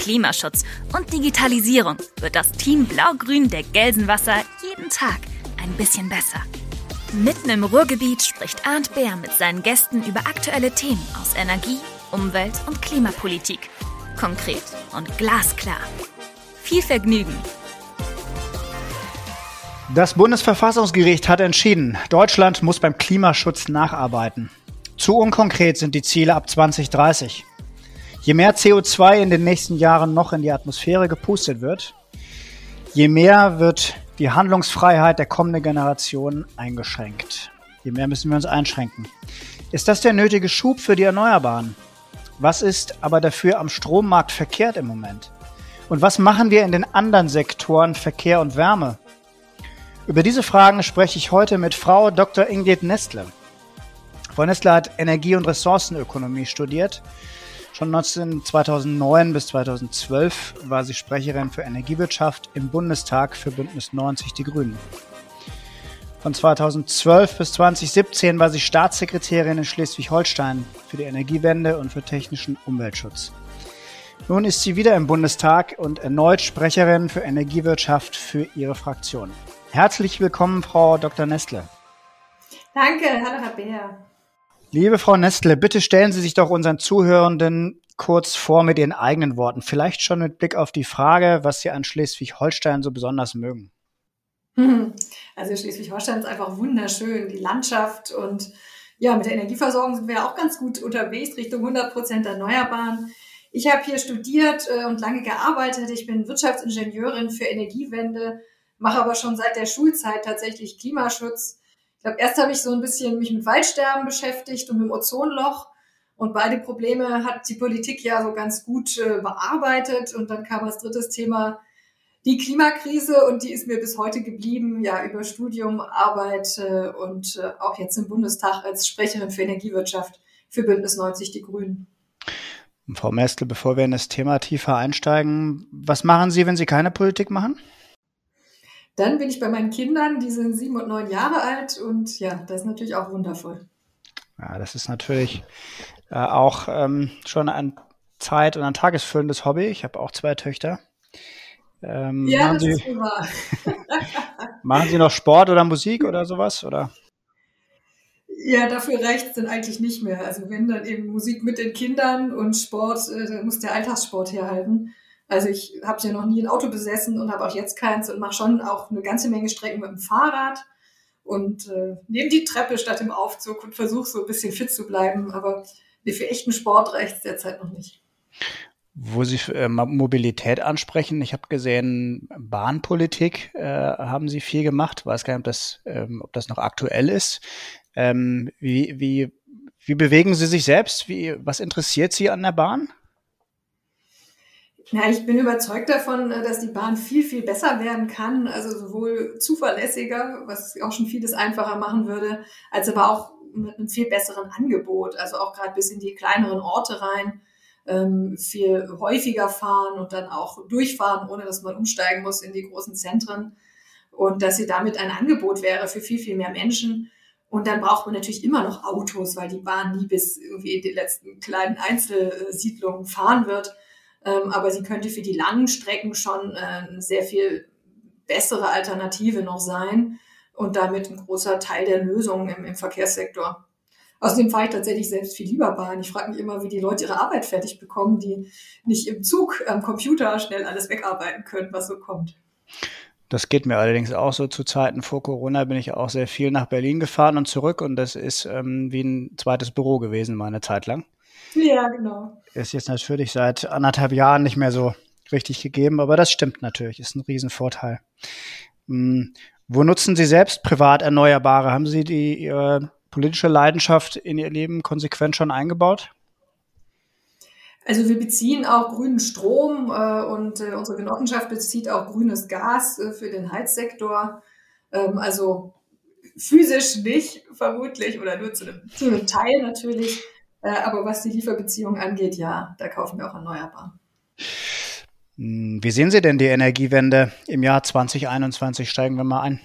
Klimaschutz und Digitalisierung wird das Team Blau-Grün der Gelsenwasser jeden Tag ein bisschen besser. Mitten im Ruhrgebiet spricht Arndt Bär mit seinen Gästen über aktuelle Themen aus Energie, Umwelt und Klimapolitik. Konkret und glasklar. Viel Vergnügen! Das Bundesverfassungsgericht hat entschieden, Deutschland muss beim Klimaschutz nacharbeiten. Zu unkonkret sind die Ziele ab 2030. Je mehr CO2 in den nächsten Jahren noch in die Atmosphäre gepustet wird, je mehr wird die Handlungsfreiheit der kommenden Generationen eingeschränkt. Je mehr müssen wir uns einschränken. Ist das der nötige Schub für die Erneuerbaren? Was ist aber dafür am Strommarkt verkehrt im Moment? Und was machen wir in den anderen Sektoren Verkehr und Wärme? Über diese Fragen spreche ich heute mit Frau Dr. Ingrid Nestle. Frau Nestle hat Energie- und Ressourcenökonomie studiert. Schon 2009 bis 2012 war sie Sprecherin für Energiewirtschaft im Bundestag für Bündnis 90 Die Grünen. Von 2012 bis 2017 war sie Staatssekretärin in Schleswig-Holstein für die Energiewende und für technischen Umweltschutz. Nun ist sie wieder im Bundestag und erneut Sprecherin für Energiewirtschaft für ihre Fraktion. Herzlich willkommen, Frau Dr. Nestle. Danke, hallo Herr Bär. Liebe Frau Nestle, bitte stellen Sie sich doch unseren Zuhörenden kurz vor mit Ihren eigenen Worten. Vielleicht schon mit Blick auf die Frage, was Sie an Schleswig-Holstein so besonders mögen. Also Schleswig-Holstein ist einfach wunderschön, die Landschaft und ja, mit der Energieversorgung sind wir ja auch ganz gut unterwegs, Richtung 100 Prozent Erneuerbaren. Ich habe hier studiert äh, und lange gearbeitet. Ich bin Wirtschaftsingenieurin für Energiewende, mache aber schon seit der Schulzeit tatsächlich Klimaschutz. Ich glaube, erst habe ich so ein bisschen mich mit Waldsterben beschäftigt und mit dem Ozonloch. Und beide Probleme hat die Politik ja so ganz gut äh, bearbeitet. Und dann kam als drittes Thema die Klimakrise und die ist mir bis heute geblieben, ja, über Studium, Arbeit äh, und äh, auch jetzt im Bundestag als Sprecherin für Energiewirtschaft für Bündnis 90 Die Grünen. Frau Mestel, bevor wir in das Thema tiefer einsteigen, was machen Sie, wenn Sie keine Politik machen? Dann bin ich bei meinen Kindern, die sind sieben und neun Jahre alt und ja, das ist natürlich auch wundervoll. Ja, das ist natürlich äh, auch ähm, schon ein Zeit- und ein tagesfüllendes Hobby. Ich habe auch zwei Töchter. Ähm, ja, das Sie, ist wahr. machen Sie noch Sport oder Musik oder sowas? Oder? Ja, dafür reicht es dann eigentlich nicht mehr. Also wenn dann eben Musik mit den Kindern und Sport, äh, dann muss der Alltagssport herhalten. Also ich habe ja noch nie ein Auto besessen und habe auch jetzt keins und mache schon auch eine ganze Menge Strecken mit dem Fahrrad und äh, nehme die Treppe statt im Aufzug und versuche so ein bisschen fit zu bleiben. Aber für echten Sport reicht derzeit noch nicht. Wo Sie äh, Mobilität ansprechen, ich habe gesehen, Bahnpolitik äh, haben Sie viel gemacht. Weiß gar nicht, ob das, ähm, ob das noch aktuell ist. Ähm, wie, wie, wie bewegen Sie sich selbst? Wie, was interessiert Sie an der Bahn? Ja, ich bin überzeugt davon, äh, dass die Bahn viel, viel besser werden kann. Also sowohl zuverlässiger, was auch schon vieles einfacher machen würde, als aber auch mit einem viel besseren Angebot. Also auch gerade bis in die kleineren Orte rein ähm, viel häufiger fahren und dann auch durchfahren, ohne dass man umsteigen muss in die großen Zentren. Und dass sie damit ein Angebot wäre für viel, viel mehr Menschen. Und dann braucht man natürlich immer noch Autos, weil die Bahn nie bis irgendwie in die letzten kleinen Einzelsiedlungen fahren wird. Ähm, aber sie könnte für die langen Strecken schon äh, eine sehr viel bessere Alternative noch sein und damit ein großer Teil der Lösung im, im Verkehrssektor. Außerdem fahre ich tatsächlich selbst viel lieber Bahn. Ich frage mich immer, wie die Leute ihre Arbeit fertig bekommen, die nicht im Zug am Computer schnell alles wegarbeiten können, was so kommt. Das geht mir allerdings auch so zu Zeiten vor Corona bin ich auch sehr viel nach Berlin gefahren und zurück und das ist ähm, wie ein zweites Büro gewesen, meine Zeit lang. Ja, genau. Ist jetzt natürlich seit anderthalb Jahren nicht mehr so richtig gegeben, aber das stimmt natürlich, ist ein Riesenvorteil. Hm, wo nutzen Sie selbst privat Erneuerbare? Haben Sie die Ihre politische Leidenschaft in Ihr Leben konsequent schon eingebaut? Also wir beziehen auch grünen Strom äh, und äh, unsere Genossenschaft bezieht auch grünes Gas äh, für den Heizsektor. Ähm, also physisch nicht, vermutlich, oder nur zu einem, zu einem Teil natürlich. Äh, aber was die Lieferbeziehung angeht, ja, da kaufen wir auch erneuerbar. Hm, wie sehen Sie denn die Energiewende im Jahr 2021? Steigen wir mal ein.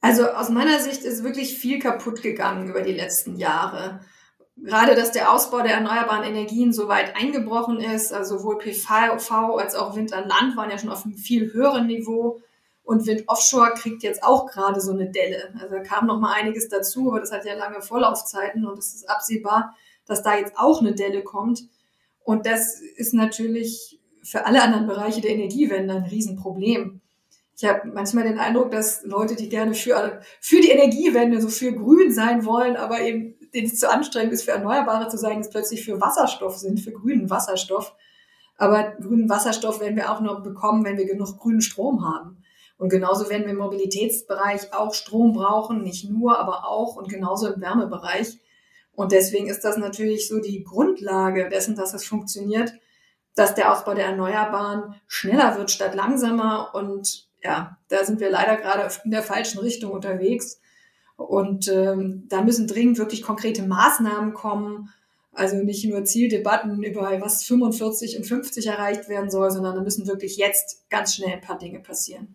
Also aus meiner Sicht ist wirklich viel kaputt gegangen über die letzten Jahre. Gerade, dass der Ausbau der erneuerbaren Energien so weit eingebrochen ist, also sowohl PV als auch Wind an Land waren ja schon auf einem viel höheren Niveau. Und Wind Offshore kriegt jetzt auch gerade so eine Delle. Also da kam noch mal einiges dazu, aber das hat ja lange Vorlaufzeiten und es ist absehbar, dass da jetzt auch eine Delle kommt. Und das ist natürlich für alle anderen Bereiche der Energiewende ein Riesenproblem. Ich habe manchmal den Eindruck, dass Leute, die gerne für, für die Energiewende, so für grün sein wollen, aber eben denen es zu anstrengend ist, für Erneuerbare zu sein, jetzt plötzlich für Wasserstoff sind, für grünen Wasserstoff. Aber grünen Wasserstoff werden wir auch noch bekommen, wenn wir genug grünen Strom haben. Und genauso werden wir im Mobilitätsbereich auch Strom brauchen, nicht nur, aber auch und genauso im Wärmebereich. Und deswegen ist das natürlich so die Grundlage dessen, dass es funktioniert, dass der Ausbau der Erneuerbaren schneller wird statt langsamer. Und ja, da sind wir leider gerade in der falschen Richtung unterwegs. Und ähm, da müssen dringend wirklich konkrete Maßnahmen kommen, also nicht nur Zieldebatten über was 45 und 50 erreicht werden soll, sondern da müssen wirklich jetzt ganz schnell ein paar Dinge passieren.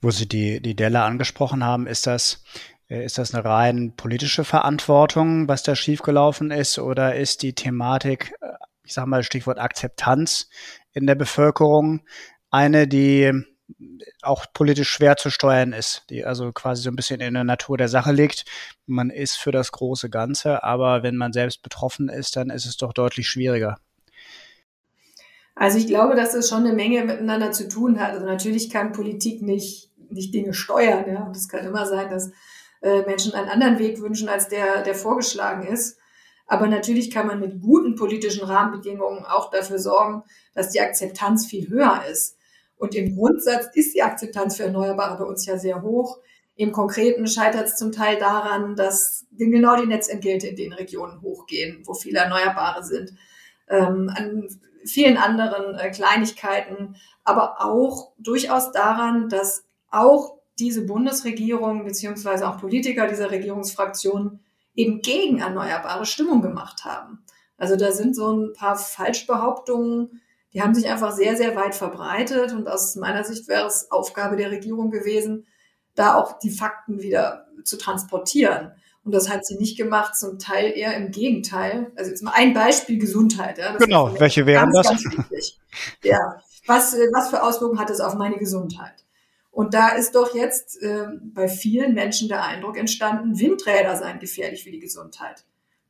Wo Sie die, die Delle angesprochen haben, ist das, äh, ist das eine rein politische Verantwortung, was da schiefgelaufen ist, oder ist die Thematik, äh, ich sage mal Stichwort Akzeptanz in der Bevölkerung, eine, die auch politisch schwer zu steuern ist, die also quasi so ein bisschen in der Natur der Sache liegt. Man ist für das große Ganze, aber wenn man selbst betroffen ist, dann ist es doch deutlich schwieriger. Also ich glaube, dass das schon eine Menge miteinander zu tun hat. Also natürlich kann Politik nicht, nicht Dinge steuern. Ja? Und es kann immer sein, dass äh, Menschen einen anderen Weg wünschen, als der, der vorgeschlagen ist. Aber natürlich kann man mit guten politischen Rahmenbedingungen auch dafür sorgen, dass die Akzeptanz viel höher ist. Und im Grundsatz ist die Akzeptanz für Erneuerbare bei uns ja sehr hoch. Im Konkreten scheitert es zum Teil daran, dass genau die Netzentgelte in den Regionen hochgehen, wo viele Erneuerbare sind. Ähm, an vielen anderen äh, Kleinigkeiten, aber auch durchaus daran, dass auch diese Bundesregierung beziehungsweise auch Politiker dieser Regierungsfraktion eben gegen erneuerbare Stimmung gemacht haben. Also da sind so ein paar Falschbehauptungen die haben sich einfach sehr, sehr weit verbreitet. Und aus meiner Sicht wäre es Aufgabe der Regierung gewesen, da auch die Fakten wieder zu transportieren. Und das hat sie nicht gemacht, zum Teil eher im Gegenteil. Also jetzt mal ein Beispiel Gesundheit. Ja, genau, welche wären das? Ganz ja, was, was für Auswirkungen hat es auf meine Gesundheit? Und da ist doch jetzt äh, bei vielen Menschen der Eindruck entstanden, Windräder seien gefährlich für die Gesundheit.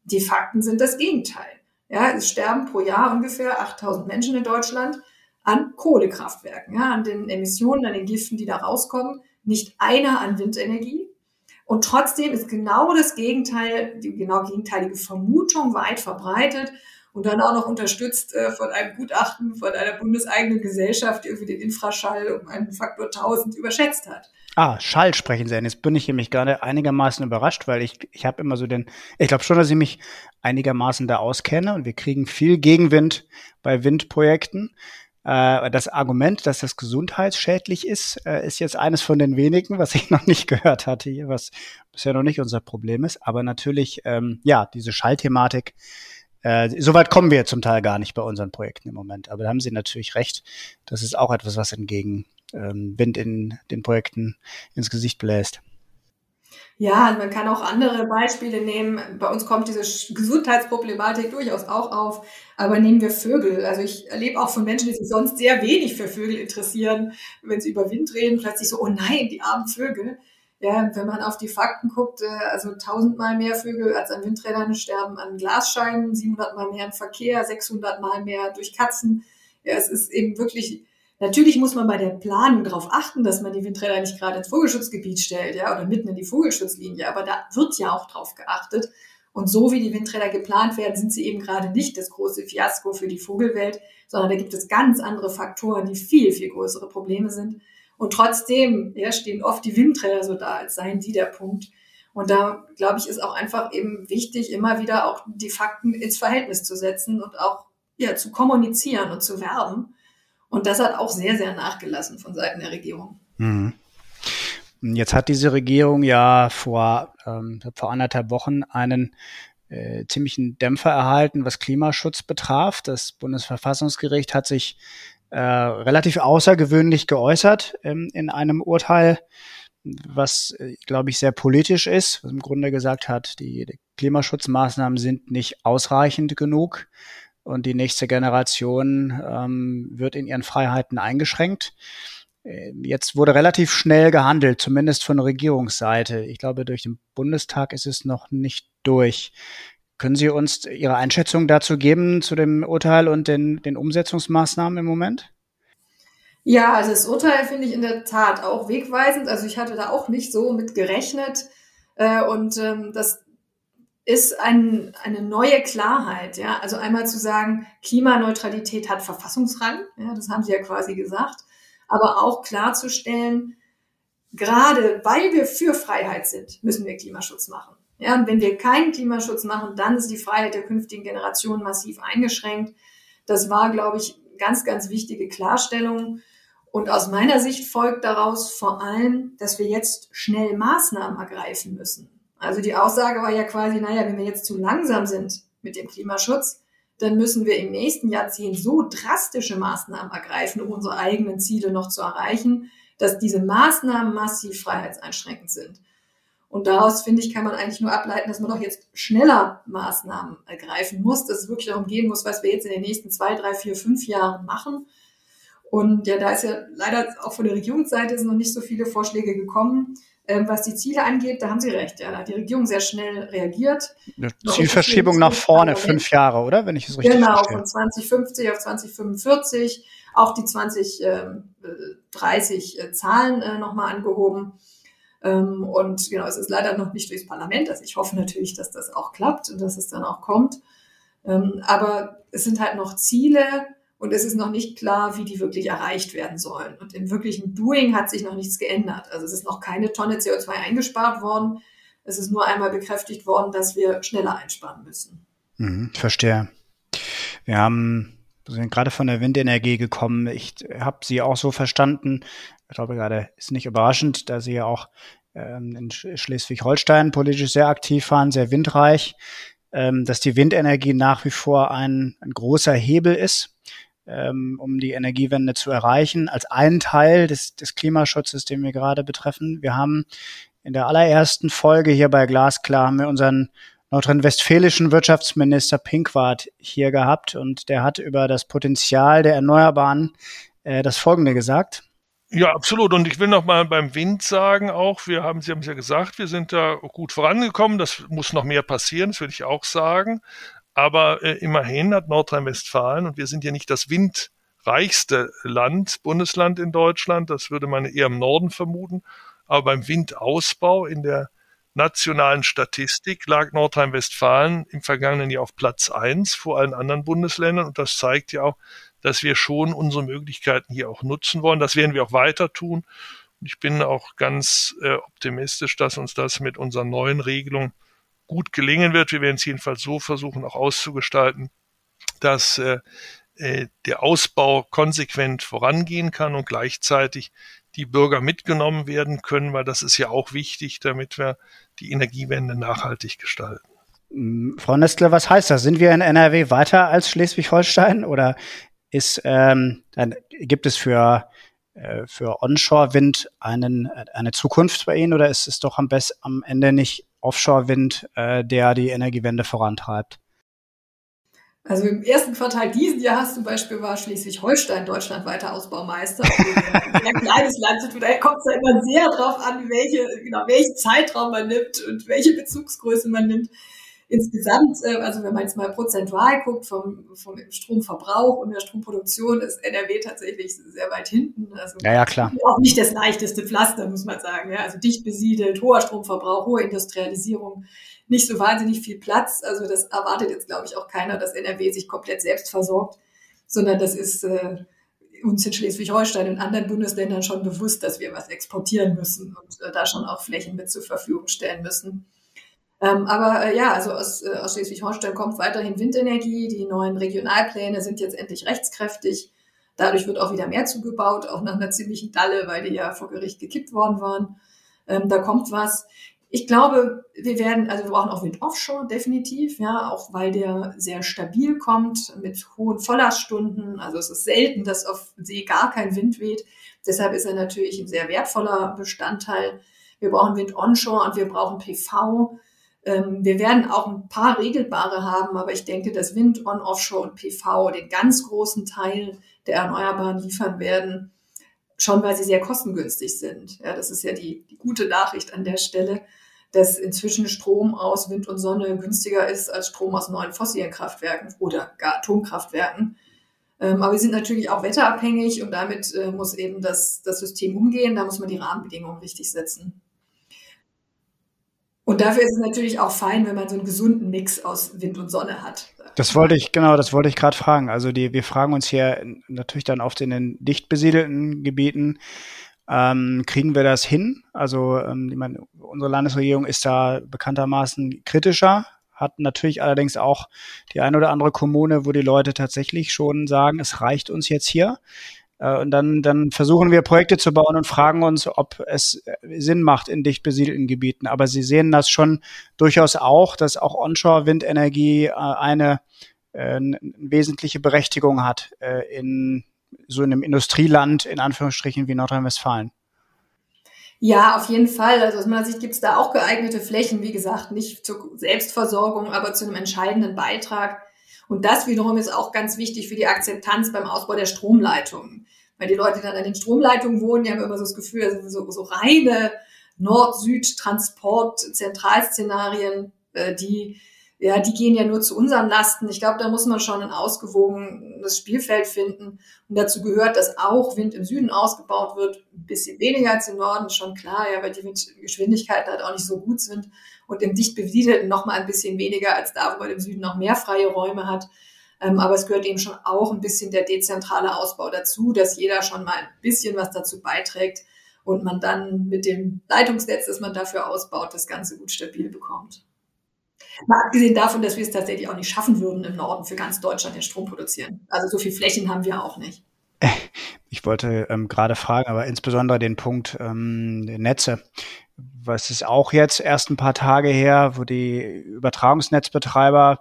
Die Fakten sind das Gegenteil. Ja, es sterben pro Jahr ungefähr 8000 Menschen in Deutschland an Kohlekraftwerken, ja, an den Emissionen, an den Giften, die da rauskommen. Nicht einer an Windenergie. Und trotzdem ist genau das Gegenteil, die genau gegenteilige Vermutung weit verbreitet und dann auch noch unterstützt äh, von einem Gutachten von einer bundeseigenen Gesellschaft, die irgendwie den Infraschall um einen Faktor 1000 überschätzt hat. Ah, Schall sprechen Sie an. Jetzt bin ich nämlich gerade einigermaßen überrascht, weil ich, ich habe immer so den, ich glaube schon, dass ich mich einigermaßen da auskenne und wir kriegen viel Gegenwind bei Windprojekten. Äh, das Argument, dass das gesundheitsschädlich ist, äh, ist jetzt eines von den wenigen, was ich noch nicht gehört hatte hier, was bisher noch nicht unser Problem ist. Aber natürlich, ähm, ja, diese Schallthematik, äh, Soweit kommen wir zum Teil gar nicht bei unseren Projekten im Moment. Aber da haben Sie natürlich recht. Das ist auch etwas, was entgegen ähm, Wind in den Projekten ins Gesicht bläst. Ja, man kann auch andere Beispiele nehmen. Bei uns kommt diese Gesundheitsproblematik durchaus auch auf. Aber nehmen wir Vögel. Also ich erlebe auch von Menschen, die sich sonst sehr wenig für Vögel interessieren, wenn sie über Wind reden, plötzlich so, oh nein, die armen Vögel. Ja, wenn man auf die Fakten guckt, äh, also tausendmal mehr Vögel als an Windrädern sterben an Glasscheiben, 700 mal mehr im Verkehr, 600 mal mehr durch Katzen. Ja, es ist eben wirklich Natürlich muss man bei der Planung darauf achten, dass man die Windräder nicht gerade ins Vogelschutzgebiet stellt, ja, oder mitten in die Vogelschutzlinie. Aber da wird ja auch drauf geachtet. Und so wie die Windräder geplant werden, sind sie eben gerade nicht das große Fiasko für die Vogelwelt, sondern da gibt es ganz andere Faktoren, die viel, viel größere Probleme sind. Und trotzdem ja, stehen oft die Windräder so da, als seien die der Punkt. Und da, glaube ich, ist auch einfach eben wichtig, immer wieder auch die Fakten ins Verhältnis zu setzen und auch ja, zu kommunizieren und zu werben. Und das hat auch sehr, sehr nachgelassen von Seiten der Regierung. Mhm. Jetzt hat diese Regierung ja vor, ähm, vor anderthalb Wochen einen äh, ziemlichen Dämpfer erhalten, was Klimaschutz betraf. Das Bundesverfassungsgericht hat sich äh, relativ außergewöhnlich geäußert ähm, in einem Urteil, was, äh, glaube ich, sehr politisch ist, was im Grunde gesagt hat, die, die Klimaschutzmaßnahmen sind nicht ausreichend genug und die nächste Generation ähm, wird in ihren Freiheiten eingeschränkt. Äh, jetzt wurde relativ schnell gehandelt, zumindest von Regierungsseite. Ich glaube, durch den Bundestag ist es noch nicht durch. Können Sie uns Ihre Einschätzung dazu geben, zu dem Urteil und den, den Umsetzungsmaßnahmen im Moment? Ja, also das Urteil finde ich in der Tat auch wegweisend. Also ich hatte da auch nicht so mit gerechnet. Äh, und ähm, das ist ein, eine neue Klarheit. Ja, also einmal zu sagen, Klimaneutralität hat Verfassungsrang. Ja, das haben Sie ja quasi gesagt. Aber auch klarzustellen, gerade weil wir für Freiheit sind, müssen wir Klimaschutz machen. Ja, und wenn wir keinen Klimaschutz machen, dann ist die Freiheit der künftigen Generationen massiv eingeschränkt. Das war, glaube ich, ganz, ganz wichtige Klarstellung. Und aus meiner Sicht folgt daraus vor allem, dass wir jetzt schnell Maßnahmen ergreifen müssen. Also die Aussage war ja quasi, naja, wenn wir jetzt zu langsam sind mit dem Klimaschutz, dann müssen wir im nächsten Jahrzehnt so drastische Maßnahmen ergreifen, um unsere eigenen Ziele noch zu erreichen, dass diese Maßnahmen massiv freiheitseinschränkend sind. Und daraus, finde ich, kann man eigentlich nur ableiten, dass man doch jetzt schneller Maßnahmen ergreifen muss, dass es wirklich darum gehen muss, was wir jetzt in den nächsten zwei, drei, vier, fünf Jahren machen. Und ja, da ist ja leider auch von der Regierungsseite sind noch nicht so viele Vorschläge gekommen. Ähm, was die Ziele angeht, da haben Sie recht. Ja, da hat die Regierung sehr schnell rehergiert. Eine Zielverschiebung nach vorne, fünf Jahre, oder? Wenn ich es richtig genau, verstehe. Genau, von 2050 auf 2045. Auch die 2030 äh, Zahlen äh, nochmal angehoben. Ähm, und genau, es ist leider noch nicht durchs Parlament. Also ich hoffe natürlich, dass das auch klappt und dass es dann auch kommt. Ähm, aber es sind halt noch Ziele und es ist noch nicht klar, wie die wirklich erreicht werden sollen. Und im wirklichen Doing hat sich noch nichts geändert. Also es ist noch keine Tonne CO2 eingespart worden. Es ist nur einmal bekräftigt worden, dass wir schneller einsparen müssen. Mhm, verstehe. Wir haben wir sind gerade von der Windenergie gekommen. Ich habe Sie auch so verstanden, ich glaube gerade, ist nicht überraschend, da Sie ja auch ähm, in Schleswig-Holstein politisch sehr aktiv waren, sehr windreich, ähm, dass die Windenergie nach wie vor ein, ein großer Hebel ist, ähm, um die Energiewende zu erreichen, als ein Teil des, des Klimaschutzes, den wir gerade betreffen. Wir haben in der allerersten Folge hier bei Glasklar haben wir unseren nordrhein-westfälischen Wirtschaftsminister Pinkwart hier gehabt und der hat über das Potenzial der Erneuerbaren äh, das Folgende gesagt. Ja, absolut. Und ich will noch mal beim Wind sagen auch, wir haben, Sie haben es ja gesagt, wir sind da gut vorangekommen. Das muss noch mehr passieren, das würde ich auch sagen. Aber äh, immerhin hat Nordrhein-Westfalen, und wir sind ja nicht das windreichste Land, Bundesland in Deutschland, das würde man eher im Norden vermuten. Aber beim Windausbau in der nationalen Statistik lag Nordrhein-Westfalen im vergangenen Jahr auf Platz eins vor allen anderen Bundesländern. Und das zeigt ja auch, dass wir schon unsere Möglichkeiten hier auch nutzen wollen. Das werden wir auch weiter tun. Und ich bin auch ganz äh, optimistisch, dass uns das mit unserer neuen Regelung gut gelingen wird. Wir werden es jedenfalls so versuchen, auch auszugestalten, dass äh, äh, der Ausbau konsequent vorangehen kann und gleichzeitig die Bürger mitgenommen werden können, weil das ist ja auch wichtig, damit wir die Energiewende nachhaltig gestalten. Frau Nestle, was heißt das? Sind wir in NRW weiter als Schleswig-Holstein oder ist, ähm, dann gibt es für, äh, für Onshore-Wind einen, eine Zukunft bei Ihnen oder ist es doch am, best, am Ende nicht Offshore-Wind, äh, der die Energiewende vorantreibt? Also im ersten Quartal diesen Jahres zum Beispiel war Schleswig-Holstein deutschlandweiter Ausbaumeister. Also ein kleines Land, von daher kommt es da immer sehr drauf an, welche, genau, welchen Zeitraum man nimmt und welche Bezugsgröße man nimmt insgesamt, äh, also wenn man jetzt mal prozentual guckt vom, vom Stromverbrauch und der Stromproduktion, ist NRW tatsächlich sehr weit hinten. Also ja, ja, klar. Auch nicht das leichteste Pflaster, muss man sagen. Ja? Also dicht besiedelt, hoher Stromverbrauch, hohe Industrialisierung, nicht so wahnsinnig viel Platz. Also das erwartet jetzt, glaube ich, auch keiner, dass NRW sich komplett selbst versorgt, sondern das ist äh, uns in Schleswig-Holstein und anderen Bundesländern schon bewusst, dass wir was exportieren müssen und äh, da schon auch Flächen mit zur Verfügung stellen müssen. Ähm, aber äh, ja, also aus, äh, aus Schleswig-Holstein kommt weiterhin Windenergie. Die neuen Regionalpläne sind jetzt endlich rechtskräftig. Dadurch wird auch wieder mehr zugebaut, auch nach einer ziemlichen Dalle, weil die ja vor Gericht gekippt worden waren. Ähm, da kommt was. Ich glaube, wir werden, also wir brauchen auch Wind Offshore definitiv, ja, auch weil der sehr stabil kommt mit hohen Volllaststunden. Also es ist selten, dass auf See gar kein Wind weht. Deshalb ist er natürlich ein sehr wertvoller Bestandteil. Wir brauchen Wind Onshore und wir brauchen PV. Ähm, wir werden auch ein paar regelbare haben, aber ich denke, dass Wind on Offshore und PV den ganz großen Teil der Erneuerbaren liefern werden schon weil sie sehr kostengünstig sind. Ja, das ist ja die, die gute Nachricht an der Stelle, dass inzwischen Strom aus Wind und Sonne günstiger ist als Strom aus neuen fossilen Kraftwerken oder gar Atomkraftwerken. Ähm, aber wir sind natürlich auch wetterabhängig und damit äh, muss eben das, das System umgehen. Da muss man die Rahmenbedingungen richtig setzen. Und dafür ist es natürlich auch fein, wenn man so einen gesunden Mix aus Wind und Sonne hat. Das wollte ich, genau, das wollte ich gerade fragen. Also die, wir fragen uns hier natürlich dann oft in den dicht besiedelten Gebieten, ähm, kriegen wir das hin? Also ähm, ich meine, unsere Landesregierung ist da bekanntermaßen kritischer, hat natürlich allerdings auch die eine oder andere Kommune, wo die Leute tatsächlich schon sagen, es reicht uns jetzt hier. Äh, und dann, dann versuchen wir Projekte zu bauen und fragen uns, ob es äh, Sinn macht in dicht besiedelten Gebieten. Aber Sie sehen das schon durchaus auch, dass auch Onshore-Windenergie äh, eine, eine wesentliche Berechtigung hat in so einem Industrieland in Anführungsstrichen wie Nordrhein-Westfalen. Ja, auf jeden Fall. Also aus meiner Sicht gibt es da auch geeignete Flächen, wie gesagt, nicht zur Selbstversorgung, aber zu einem entscheidenden Beitrag und das wiederum ist auch ganz wichtig für die Akzeptanz beim Ausbau der Stromleitungen. Weil die Leute, die dann an den Stromleitungen wohnen, die haben immer so das Gefühl, das sind so, so reine Nord-Süd-Transport-Zentralszenarien, äh, die ja, die gehen ja nur zu unseren Lasten. Ich glaube, da muss man schon ein ausgewogenes Spielfeld finden. Und dazu gehört, dass auch Wind im Süden ausgebaut wird. Ein bisschen weniger als im Norden, schon klar, ja, weil die Windgeschwindigkeiten halt auch nicht so gut sind. Und im dicht besiedelten noch mal ein bisschen weniger als da, wo man im Süden noch mehr freie Räume hat. Ähm, aber es gehört eben schon auch ein bisschen der dezentrale Ausbau dazu, dass jeder schon mal ein bisschen was dazu beiträgt und man dann mit dem Leitungsnetz, das man dafür ausbaut, das Ganze gut stabil bekommt. Mal abgesehen davon, dass wir es tatsächlich auch nicht schaffen würden, im Norden für ganz Deutschland den Strom produzieren. Also so viel Flächen haben wir auch nicht. Ich wollte ähm, gerade fragen, aber insbesondere den Punkt ähm, Netze. Was ist auch jetzt erst ein paar Tage her, wo die Übertragungsnetzbetreiber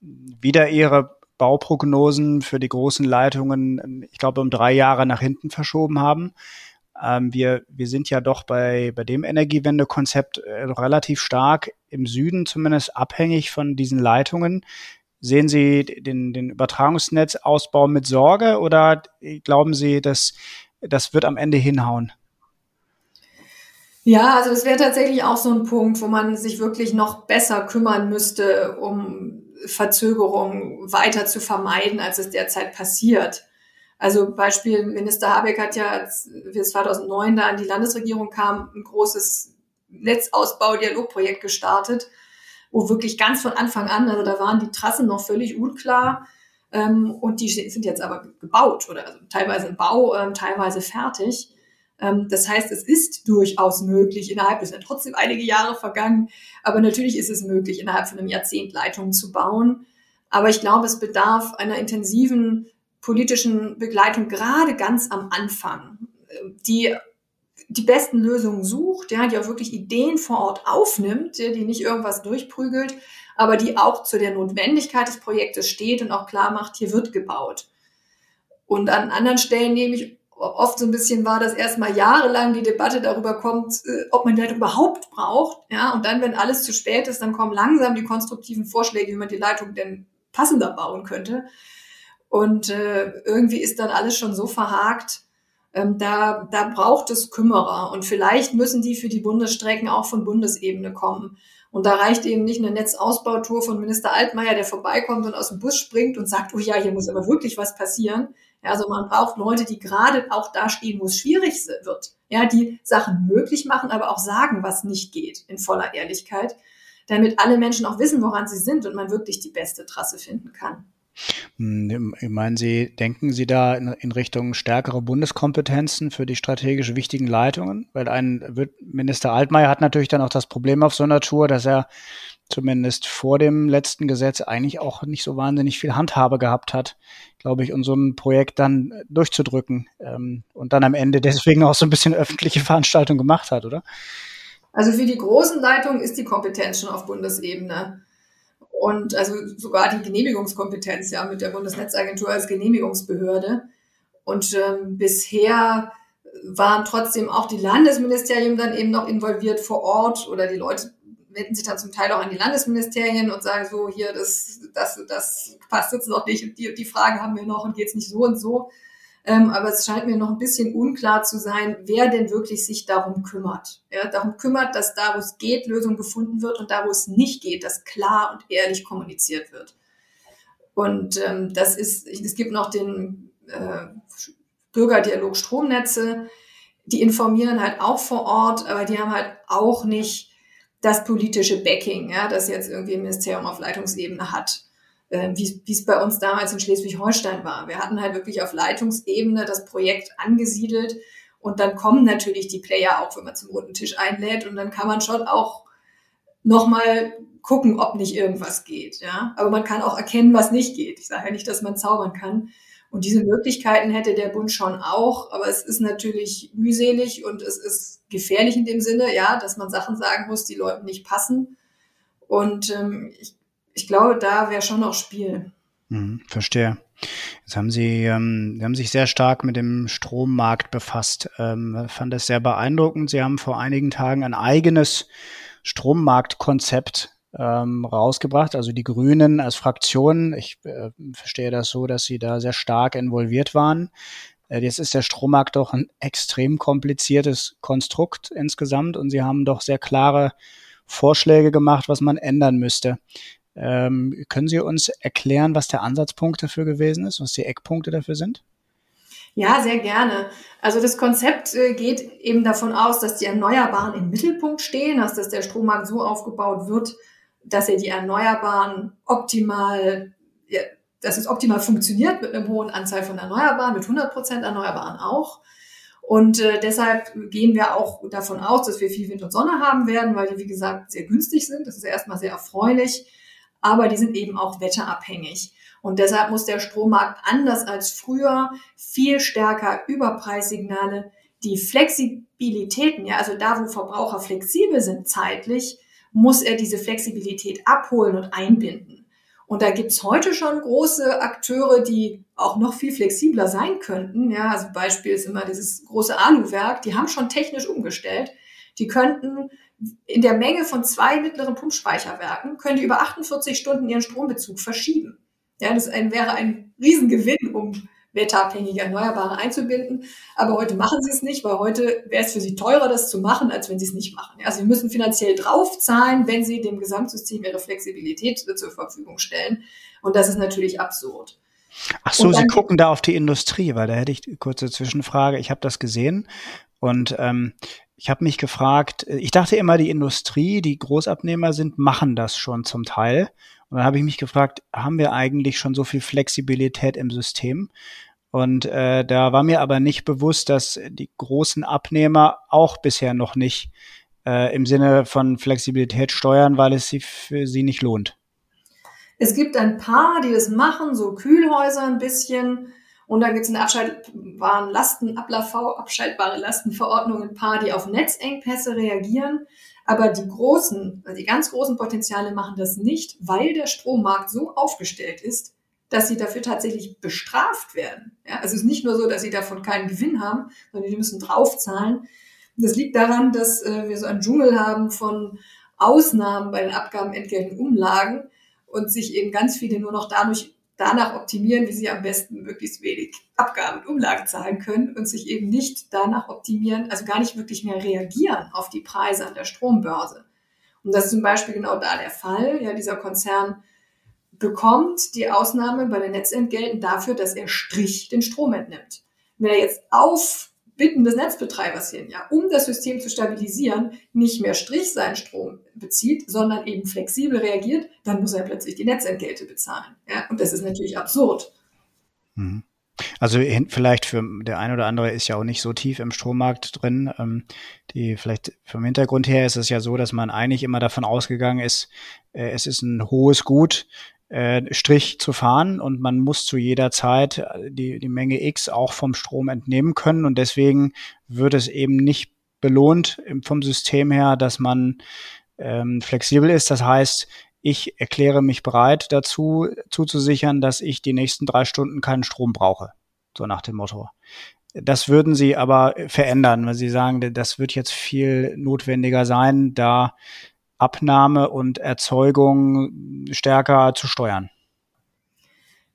wieder ihre Bauprognosen für die großen Leitungen, ich glaube, um drei Jahre nach hinten verschoben haben. Ähm, wir, wir sind ja doch bei, bei dem Energiewendekonzept äh, relativ stark im Süden zumindest abhängig von diesen Leitungen. Sehen Sie den, den Übertragungsnetzausbau mit Sorge oder glauben Sie, dass das wird am Ende hinhauen? Ja, also es wäre tatsächlich auch so ein Punkt, wo man sich wirklich noch besser kümmern müsste, um Verzögerungen weiter zu vermeiden, als es derzeit passiert. Also Beispiel, Minister Habeck hat ja, als wir 2009 da an die Landesregierung kam, ein großes Netzausbau-Dialogprojekt gestartet, wo wirklich ganz von Anfang an, also da waren die Trassen noch völlig unklar ähm, und die sind jetzt aber gebaut oder also teilweise im Bau, ähm, teilweise fertig. Ähm, das heißt, es ist durchaus möglich, innerhalb, es sind trotzdem einige Jahre vergangen, aber natürlich ist es möglich, innerhalb von einem Jahrzehnt Leitungen zu bauen. Aber ich glaube, es bedarf einer intensiven politischen Begleitung gerade ganz am Anfang, die die besten Lösungen sucht, ja, die auch wirklich Ideen vor Ort aufnimmt, die nicht irgendwas durchprügelt, aber die auch zu der Notwendigkeit des Projektes steht und auch klar macht, hier wird gebaut. Und an anderen Stellen nehme ich oft so ein bisschen war, dass erstmal jahrelang die Debatte darüber kommt, äh, ob man die Leitung überhaupt braucht. Ja, und dann, wenn alles zu spät ist, dann kommen langsam die konstruktiven Vorschläge, wie man die Leitung denn passender bauen könnte. Und äh, irgendwie ist dann alles schon so verhakt. Ähm, da, da braucht es Kümmerer. Und vielleicht müssen die für die Bundesstrecken auch von Bundesebene kommen. Und da reicht eben nicht eine Netzausbautour von Minister Altmaier, der vorbeikommt und aus dem Bus springt und sagt, oh ja, hier muss aber wirklich was passieren. Also man braucht Leute, die gerade auch da stehen, wo es schwierig wird. Ja, die Sachen möglich machen, aber auch sagen, was nicht geht, in voller Ehrlichkeit, damit alle Menschen auch wissen, woran sie sind und man wirklich die beste Trasse finden kann. Hm, ich meine, Sie, denken Sie da in, in, Richtung stärkere Bundeskompetenzen für die strategisch wichtigen Leitungen? Weil ein Minister Altmaier hat natürlich dann auch das Problem auf so einer Tour, dass er zumindest vor dem letzten Gesetz eigentlich auch nicht so wahnsinnig viel Handhabe gehabt hat, glaube ich, um so ein Projekt dann durchzudrücken ähm, und dann am Ende deswegen auch so ein bisschen öffentliche Veranstaltung gemacht hat, oder? Also für die großen Leitungen ist die Kompetenz schon auf Bundesebene. Und also sogar die Genehmigungskompetenz ja mit der Bundesnetzagentur als Genehmigungsbehörde. Und ähm, bisher waren trotzdem auch die Landesministerien dann eben noch involviert vor Ort oder die Leute wenden sich dann zum Teil auch an die Landesministerien und sagen so, hier, das, das, das passt jetzt noch nicht und die, die Fragen haben wir noch und geht's nicht so und so. Ähm, aber es scheint mir noch ein bisschen unklar zu sein, wer denn wirklich sich darum kümmert. Ja, darum kümmert, dass da, wo es geht, Lösung gefunden wird und da, wo es nicht geht, dass klar und ehrlich kommuniziert wird. Und ähm, das ist, es gibt noch den äh, Bürgerdialog Stromnetze, die informieren halt auch vor Ort, aber die haben halt auch nicht das politische Backing, ja, das jetzt irgendwie ein Ministerium auf Leitungsebene hat äh, wie es bei uns damals in Schleswig-Holstein war. Wir hatten halt wirklich auf Leitungsebene das Projekt angesiedelt und dann kommen natürlich die Player auch, wenn man zum roten Tisch einlädt und dann kann man schon auch nochmal gucken, ob nicht irgendwas geht. Ja? Aber man kann auch erkennen, was nicht geht. Ich sage ja nicht, dass man zaubern kann. Und diese Möglichkeiten hätte der Bund schon auch, aber es ist natürlich mühselig und es ist gefährlich in dem Sinne, ja, dass man Sachen sagen muss, die Leuten nicht passen. Und ähm, ich ich glaube, da wäre schon noch Spiel. Mhm, verstehe. Jetzt haben Sie, ähm, Sie haben sich sehr stark mit dem Strommarkt befasst. Ähm, fand es sehr beeindruckend. Sie haben vor einigen Tagen ein eigenes Strommarktkonzept ähm, rausgebracht, also die Grünen als Fraktion. Ich äh, verstehe das so, dass Sie da sehr stark involviert waren. Äh, jetzt ist der Strommarkt doch ein extrem kompliziertes Konstrukt insgesamt und Sie haben doch sehr klare Vorschläge gemacht, was man ändern müsste. Ähm, können Sie uns erklären, was der Ansatzpunkt dafür gewesen ist, was die Eckpunkte dafür sind? Ja, sehr gerne. Also das Konzept äh, geht eben davon aus, dass die Erneuerbaren im Mittelpunkt stehen, dass, dass der Strommarkt so aufgebaut wird, dass er die Erneuerbaren optimal, ja, dass es optimal funktioniert mit einem hohen Anzahl von Erneuerbaren, mit 100 Prozent Erneuerbaren auch. Und äh, deshalb gehen wir auch davon aus, dass wir viel Wind und Sonne haben werden, weil die, wie gesagt, sehr günstig sind. Das ist erstmal sehr erfreulich aber die sind eben auch wetterabhängig. Und deshalb muss der Strommarkt anders als früher viel stärker Überpreissignale, die Flexibilitäten, ja, also da, wo Verbraucher flexibel sind zeitlich, muss er diese Flexibilität abholen und einbinden. Und da gibt's heute schon große Akteure, die auch noch viel flexibler sein könnten. Ja, also Beispiel ist immer dieses große Aluwerk, die haben schon technisch umgestellt. Die könnten in der Menge von zwei mittleren Pumpspeicherwerken können die über 48 Stunden ihren Strombezug verschieben. Ja, das wäre ein Riesengewinn, um wetterabhängige Erneuerbare einzubinden. Aber heute machen sie es nicht, weil heute wäre es für sie teurer, das zu machen, als wenn sie es nicht machen. Ja, sie müssen finanziell draufzahlen, wenn sie dem Gesamtsystem ihre Flexibilität zur Verfügung stellen. Und das ist natürlich absurd. Ach so, Sie gucken da auf die Industrie, weil da hätte ich kurze Zwischenfrage. Ich habe das gesehen und ähm, ich habe mich gefragt, äh, ich dachte immer, die Industrie, die Großabnehmer sind, machen das schon zum Teil. Und dann habe ich mich gefragt, haben wir eigentlich schon so viel Flexibilität im System? Und äh, da war mir aber nicht bewusst, dass die großen Abnehmer auch bisher noch nicht äh, im Sinne von Flexibilität steuern, weil es sie für sie nicht lohnt. Es gibt ein paar, die das machen, so Kühlhäuser ein bisschen. Und dann gibt es eine abschaltbaren Lasten, abschaltbare Lastenverordnung, ein paar, die auf Netzengpässe reagieren. Aber die großen, also die ganz großen Potenziale machen das nicht, weil der Strommarkt so aufgestellt ist, dass sie dafür tatsächlich bestraft werden. Ja, also es ist nicht nur so, dass sie davon keinen Gewinn haben, sondern die müssen draufzahlen. Das liegt daran, dass äh, wir so einen Dschungel haben von Ausnahmen bei den Abgaben, Entgelten, Umlagen und sich eben ganz viele nur noch dadurch danach optimieren, wie sie am besten möglichst wenig Abgaben und Umlagen zahlen können und sich eben nicht danach optimieren, also gar nicht wirklich mehr reagieren auf die Preise an der Strombörse. Und das ist zum Beispiel genau da der Fall. Ja, dieser Konzern bekommt die Ausnahme bei den Netzentgelten dafür, dass er Strich den Strom entnimmt. Wenn er jetzt auf Bitten des Netzbetreibers hin, ja, um das System zu stabilisieren, nicht mehr Strich seinen Strom bezieht, sondern eben flexibel reagiert, dann muss er plötzlich die Netzentgelte bezahlen. Ja, und das ist natürlich absurd. Mhm. Also vielleicht für der eine oder andere ist ja auch nicht so tief im Strommarkt drin. Ähm, die vielleicht vom Hintergrund her ist es ja so, dass man eigentlich immer davon ausgegangen ist, äh, es ist ein hohes Gut, äh, Strich zu fahren und man muss zu jeder Zeit die, die Menge X auch vom Strom entnehmen können und deswegen wird es eben nicht belohnt vom System her, dass man ähm, flexibel ist. Das heißt, ich erkläre mich bereit dazu, zuzusichern, dass ich die nächsten drei Stunden keinen Strom brauche. So nach dem Motto. Das würden Sie aber verändern, weil Sie sagen, das wird jetzt viel notwendiger sein, da Abnahme und Erzeugung stärker zu steuern.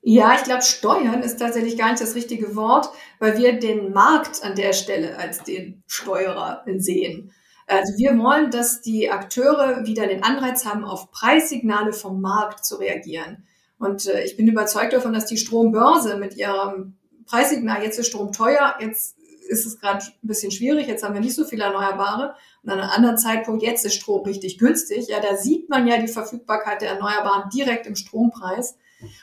Ja, ich glaube, steuern ist tatsächlich gar nicht das richtige Wort, weil wir den Markt an der Stelle als den Steuerer sehen. Also wir wollen, dass die Akteure wieder den Anreiz haben, auf Preissignale vom Markt zu reagieren. Und äh, ich bin überzeugt davon, dass die Strombörse mit ihrem Preissignal, jetzt ist Strom teuer, jetzt ist es gerade ein bisschen schwierig, jetzt haben wir nicht so viele Erneuerbare. Und an einem anderen Zeitpunkt, jetzt ist Strom richtig günstig. Ja, da sieht man ja die Verfügbarkeit der Erneuerbaren direkt im Strompreis.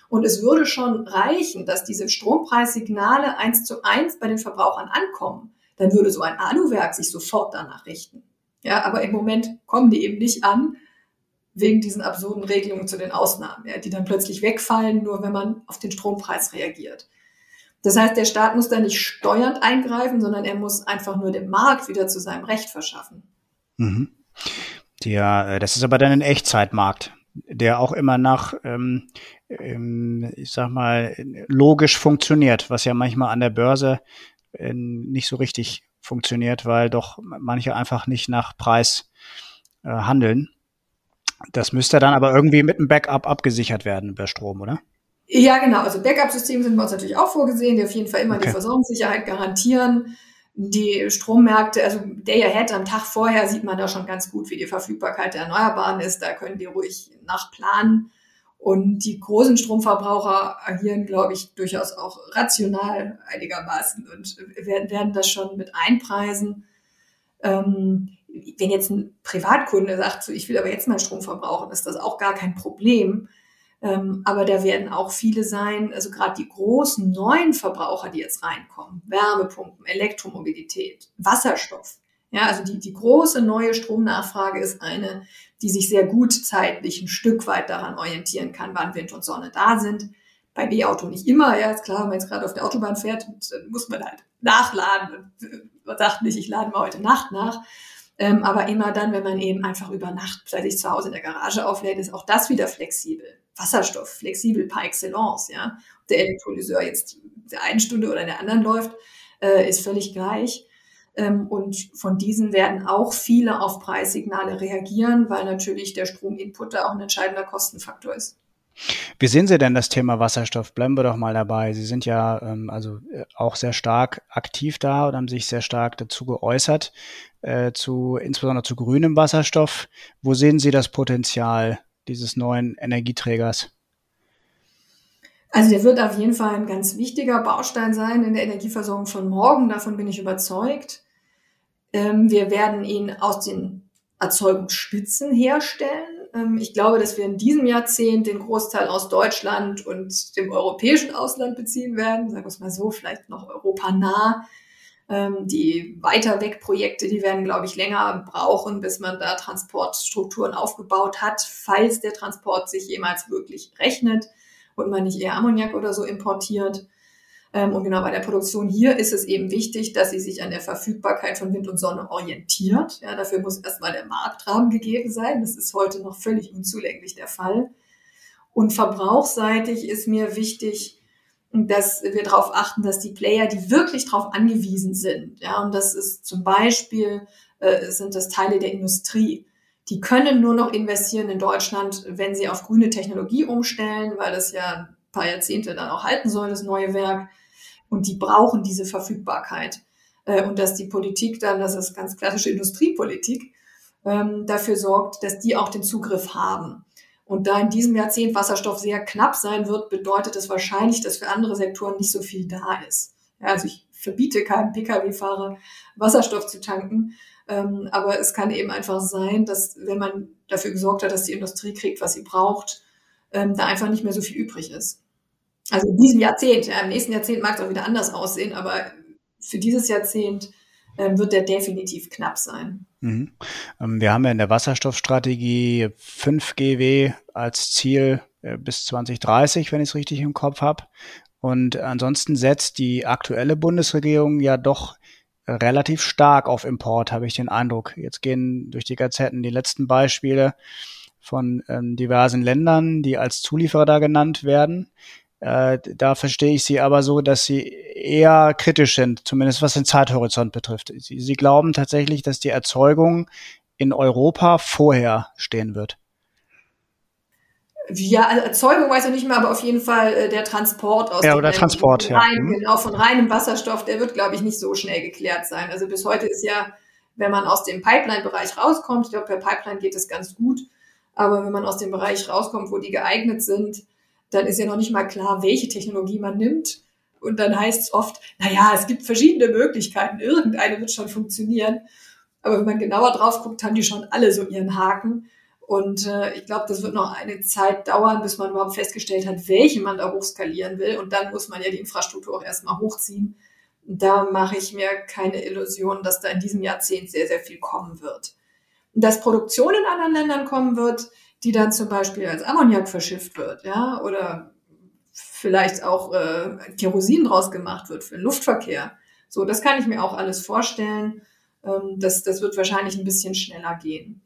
Und es würde schon reichen, dass diese Strompreissignale eins zu eins bei den Verbrauchern ankommen. Dann würde so ein Aluwerk sich sofort danach richten. Ja, aber im Moment kommen die eben nicht an, wegen diesen absurden Regelungen zu den Ausnahmen, ja, die dann plötzlich wegfallen, nur wenn man auf den Strompreis reagiert. Das heißt, der Staat muss da nicht steuernd eingreifen, sondern er muss einfach nur den Markt wieder zu seinem Recht verschaffen. Mhm. Ja, äh, das ist aber dann ein Echtzeitmarkt, der auch immer nach, ähm, ähm, ich sag mal, logisch funktioniert, was ja manchmal an der Börse äh, nicht so richtig funktioniert, weil doch manche einfach nicht nach Preis äh, handeln. Das müsste dann aber irgendwie mit einem Backup abgesichert werden bei Strom, oder? Ja, genau. Also Backup-Systeme sind bei uns natürlich auch vorgesehen, die auf jeden Fall immer okay. die Versorgungssicherheit garantieren. Die Strommärkte, also Day Ahead am Tag vorher sieht man da schon ganz gut, wie die Verfügbarkeit der Erneuerbaren ist. Da können die ruhig nachplanen. Und die großen Stromverbraucher agieren, glaube ich, durchaus auch rational einigermaßen und werden, werden das schon mit einpreisen. Ähm, wenn jetzt ein Privatkunde sagt, so, ich will aber jetzt meinen Strom verbrauchen, ist das auch gar kein Problem. Ähm, aber da werden auch viele sein, also gerade die großen neuen Verbraucher, die jetzt reinkommen, Wärmepumpen, Elektromobilität, Wasserstoff. Ja, also die, die große neue Stromnachfrage ist eine, die sich sehr gut zeitlich ein Stück weit daran orientieren kann, wann Wind und Sonne da sind. Bei E-Auto nicht immer, ja, ist klar, wenn man jetzt gerade auf der Autobahn fährt, muss man halt nachladen. Man sagt nicht, ich lade mal heute Nacht nach. Ähm, aber immer dann, wenn man eben einfach über Nacht sich zu Hause in der Garage auflädt, ist auch das wieder flexibel. Wasserstoff, flexibel par excellence, ja. Ob der Elektrolyseur jetzt der einen Stunde oder der anderen läuft, äh, ist völlig gleich. Ähm, und von diesen werden auch viele auf Preissignale reagieren, weil natürlich der Strominput da auch ein entscheidender Kostenfaktor ist. Wie sehen Sie denn das Thema Wasserstoff? Bleiben wir doch mal dabei. Sie sind ja ähm, also äh, auch sehr stark aktiv da und haben sich sehr stark dazu geäußert, äh, zu, insbesondere zu grünem Wasserstoff. Wo sehen Sie das Potenzial dieses neuen Energieträgers? Also der wird auf jeden Fall ein ganz wichtiger Baustein sein in der Energieversorgung von morgen. Davon bin ich überzeugt. Ähm, wir werden ihn aus den Erzeugungsspitzen herstellen. Ähm, ich glaube, dass wir in diesem Jahrzehnt den Großteil aus Deutschland und dem europäischen Ausland beziehen werden. Sagen wir es mal so, vielleicht noch europanah. Ähm, die weiter weg Projekte, die werden, glaube ich, länger brauchen, bis man da Transportstrukturen aufgebaut hat, falls der Transport sich jemals wirklich rechnet und man nicht eher Ammoniak oder so importiert. Ähm, und genau bei der Produktion hier ist es eben wichtig, dass sie sich an der Verfügbarkeit von Wind und Sonne orientiert. Ja, dafür muss erstmal der Marktrahmen gegeben sein. Das ist heute noch völlig unzulänglich der Fall. Und verbrauchsseitig ist mir wichtig, dass wir darauf achten, dass die Player, die wirklich darauf angewiesen sind, ja, und das ist zum Beispiel, äh, sind das Teile der Industrie, die können nur noch investieren in Deutschland, wenn sie auf grüne Technologie umstellen, weil das ja ein paar Jahrzehnte dann auch halten soll, das neue Werk. Und die brauchen diese Verfügbarkeit. Äh, und dass die Politik dann, das ist ganz klassische Industriepolitik, ähm, dafür sorgt, dass die auch den Zugriff haben. Und da in diesem Jahrzehnt Wasserstoff sehr knapp sein wird, bedeutet das wahrscheinlich, dass für andere Sektoren nicht so viel da ist. Also ich verbiete keinem Pkw-Fahrer Wasserstoff zu tanken. Ähm, aber es kann eben einfach sein, dass wenn man dafür gesorgt hat, dass die Industrie kriegt, was sie braucht, ähm, da einfach nicht mehr so viel übrig ist. Also in diesem Jahrzehnt, ja, im nächsten Jahrzehnt mag es auch wieder anders aussehen, aber für dieses Jahrzehnt ähm, wird der definitiv knapp sein. Mhm. Ähm, wir haben ja in der Wasserstoffstrategie 5 GW als Ziel äh, bis 2030, wenn ich es richtig im Kopf habe. Und ansonsten setzt die aktuelle Bundesregierung ja doch relativ stark auf Import, habe ich den Eindruck. Jetzt gehen durch die Gazetten die letzten Beispiele von ähm, diversen Ländern, die als Zulieferer da genannt werden. Äh, da verstehe ich Sie aber so, dass Sie eher kritisch sind, zumindest was den Zeithorizont betrifft. Sie, Sie glauben tatsächlich, dass die Erzeugung in Europa vorher stehen wird. Ja, also Erzeugung weiß ich nicht mehr, aber auf jeden Fall äh, der Transport aus ja, oder Transport, ja. Rein, mhm. Genau, von reinem Wasserstoff, der wird, glaube ich, nicht so schnell geklärt sein. Also bis heute ist ja, wenn man aus dem Pipeline-Bereich rauskommt, ich glaube, per Pipeline geht es ganz gut, aber wenn man aus dem Bereich rauskommt, wo die geeignet sind, dann ist ja noch nicht mal klar, welche Technologie man nimmt. Und dann heißt es oft, na ja, es gibt verschiedene Möglichkeiten, irgendeine wird schon funktionieren. Aber wenn man genauer drauf guckt, haben die schon alle so ihren Haken. Und äh, ich glaube, das wird noch eine Zeit dauern, bis man überhaupt festgestellt hat, welche man da hochskalieren will. Und dann muss man ja die Infrastruktur auch erstmal hochziehen. Da mache ich mir keine Illusion, dass da in diesem Jahrzehnt sehr, sehr viel kommen wird. Dass Produktion in anderen Ländern kommen wird, die dann zum Beispiel als Ammoniak verschifft wird, ja, oder vielleicht auch äh, Kerosin draus gemacht wird für den Luftverkehr. So, das kann ich mir auch alles vorstellen. Ähm, das, das wird wahrscheinlich ein bisschen schneller gehen.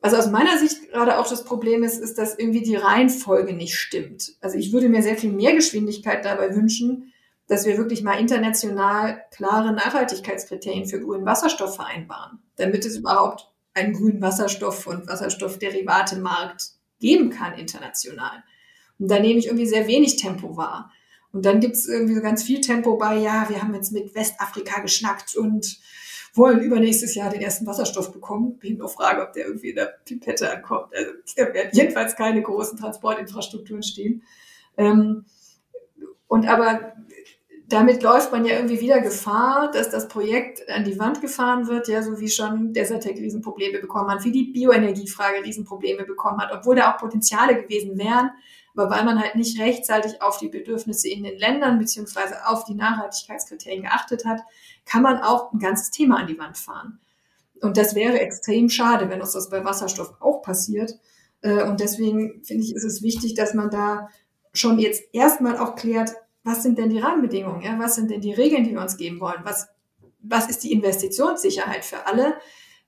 Was aus meiner Sicht gerade auch das Problem ist, ist, dass irgendwie die Reihenfolge nicht stimmt. Also ich würde mir sehr viel mehr Geschwindigkeit dabei wünschen, dass wir wirklich mal international klare Nachhaltigkeitskriterien für grünen Wasserstoff vereinbaren, damit es überhaupt einen grünen Wasserstoff und Wasserstoffderivatemarkt geben kann international. Und da nehme ich irgendwie sehr wenig Tempo wahr. Und dann gibt es irgendwie so ganz viel Tempo bei, ja, wir haben jetzt mit Westafrika geschnackt und wollen übernächstes Jahr den ersten Wasserstoff bekommen. Bin nur frage, ob der irgendwie in der Pipette ankommt. Also da werden jedenfalls keine großen Transportinfrastrukturen stehen. Ähm, und aber damit läuft man ja irgendwie wieder Gefahr, dass das Projekt an die Wand gefahren wird, ja, so wie schon Desertec Riesenprobleme bekommen hat, wie die Bioenergiefrage Riesenprobleme bekommen hat, obwohl da auch Potenziale gewesen wären, aber weil man halt nicht rechtzeitig auf die Bedürfnisse in den Ländern beziehungsweise auf die Nachhaltigkeitskriterien geachtet hat, kann man auch ein ganzes Thema an die Wand fahren. Und das wäre extrem schade, wenn uns das bei Wasserstoff auch passiert. Äh, und deswegen finde ich, ist es wichtig, dass man da schon jetzt erstmal auch klärt, was sind denn die Rahmenbedingungen? Ja? Was sind denn die Regeln, die wir uns geben wollen? Was, was ist die Investitionssicherheit für alle?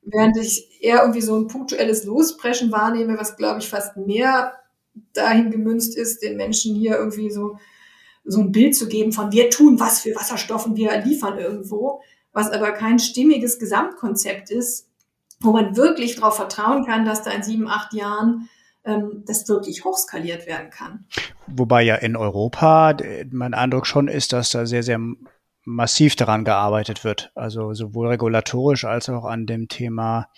Während ich eher irgendwie so ein punktuelles Lospreschen wahrnehme, was glaube ich fast mehr dahin gemünzt ist, den Menschen hier irgendwie so, so ein Bild zu geben von wir tun was für Wasserstoff und wir liefern irgendwo, was aber kein stimmiges Gesamtkonzept ist, wo man wirklich darauf vertrauen kann, dass da in sieben, acht Jahren ähm, das wirklich hochskaliert werden kann. Wobei ja in Europa mein Eindruck schon ist, dass da sehr, sehr massiv daran gearbeitet wird. Also sowohl regulatorisch als auch an dem Thema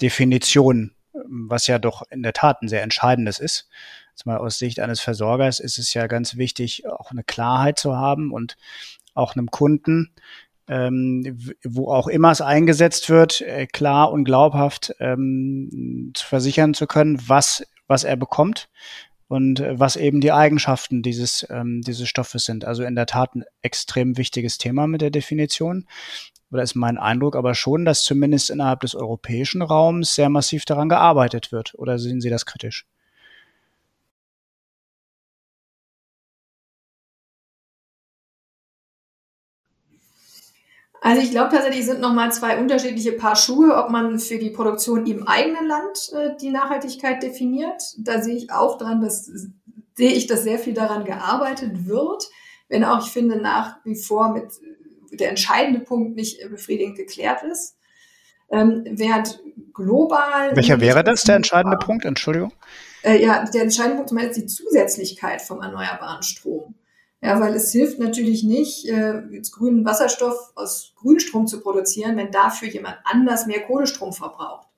Definition, was ja doch in der Tat ein sehr entscheidendes ist. Jetzt mal aus Sicht eines Versorgers ist es ja ganz wichtig, auch eine Klarheit zu haben und auch einem Kunden, ähm, wo auch immer es eingesetzt wird, äh, klar und glaubhaft ähm, zu versichern zu können, was was er bekommt und äh, was eben die Eigenschaften dieses, ähm, dieses Stoffes sind. Also in der Tat ein extrem wichtiges Thema mit der Definition. Oder ist mein Eindruck aber schon, dass zumindest innerhalb des europäischen Raums sehr massiv daran gearbeitet wird. Oder sehen Sie das kritisch? Also ich glaube tatsächlich sind nochmal zwei unterschiedliche Paar Schuhe, ob man für die Produktion im eigenen Land äh, die Nachhaltigkeit definiert. Da sehe ich auch dran, dass sehe ich, dass sehr viel daran gearbeitet wird, wenn auch ich finde nach wie vor mit der entscheidende Punkt nicht befriedigend geklärt ist. Ähm, während global. Welcher wäre das, der entscheidende Punkt? Entschuldigung. Äh, ja, der entscheidende Punkt ist die Zusätzlichkeit vom erneuerbaren Strom. Ja, weil es hilft natürlich nicht, äh, jetzt grünen Wasserstoff aus Grünstrom zu produzieren, wenn dafür jemand anders mehr Kohlestrom verbraucht.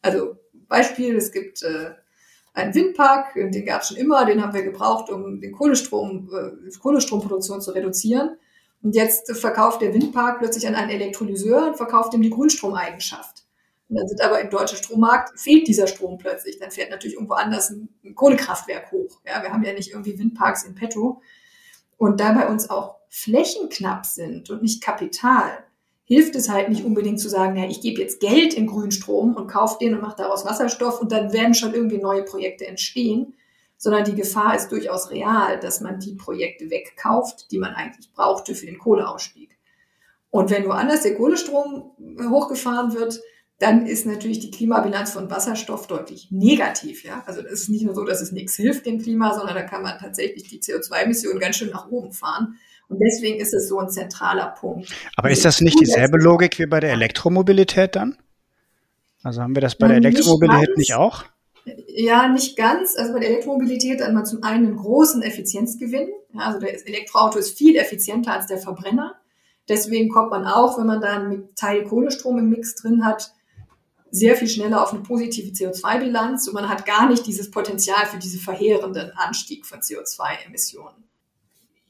Also Beispiel, es gibt äh, einen Windpark, den gab es schon immer, den haben wir gebraucht, um den Kohlestrom, äh, Kohlestromproduktion zu reduzieren. Und jetzt verkauft der Windpark plötzlich an einen Elektrolyseur und verkauft ihm die Grundstromeigenschaft. Und dann sind aber im deutschen Strommarkt fehlt dieser Strom plötzlich. Dann fährt natürlich irgendwo anders ein, ein Kohlekraftwerk hoch. Ja, wir haben ja nicht irgendwie Windparks in petto. Und da bei uns auch Flächen knapp sind und nicht Kapital, hilft es halt nicht unbedingt zu sagen, ja, ich gebe jetzt Geld in Grünstrom und kaufe den und mache daraus Wasserstoff und dann werden schon irgendwie neue Projekte entstehen, sondern die Gefahr ist durchaus real, dass man die Projekte wegkauft, die man eigentlich brauchte für den Kohleausstieg. Und wenn woanders der Kohlestrom hochgefahren wird, dann ist natürlich die Klimabilanz von Wasserstoff deutlich negativ. Ja? Also es ist nicht nur so, dass es nichts hilft dem Klima, sondern da kann man tatsächlich die CO2-Emissionen ganz schön nach oben fahren. Und deswegen ist es so ein zentraler Punkt. Aber ist das nicht dieselbe Logik wie bei der Elektromobilität dann? Also haben wir das bei der Elektromobilität nicht, nicht auch? Ja, nicht ganz. Also bei der Elektromobilität hat man zum einen einen großen Effizienzgewinn. Ja, also das Elektroauto ist viel effizienter als der Verbrenner. Deswegen kommt man auch, wenn man da einen Teil Kohlestrom im Mix drin hat, sehr viel schneller auf eine positive CO2-Bilanz und man hat gar nicht dieses Potenzial für diesen verheerenden Anstieg von CO2-Emissionen.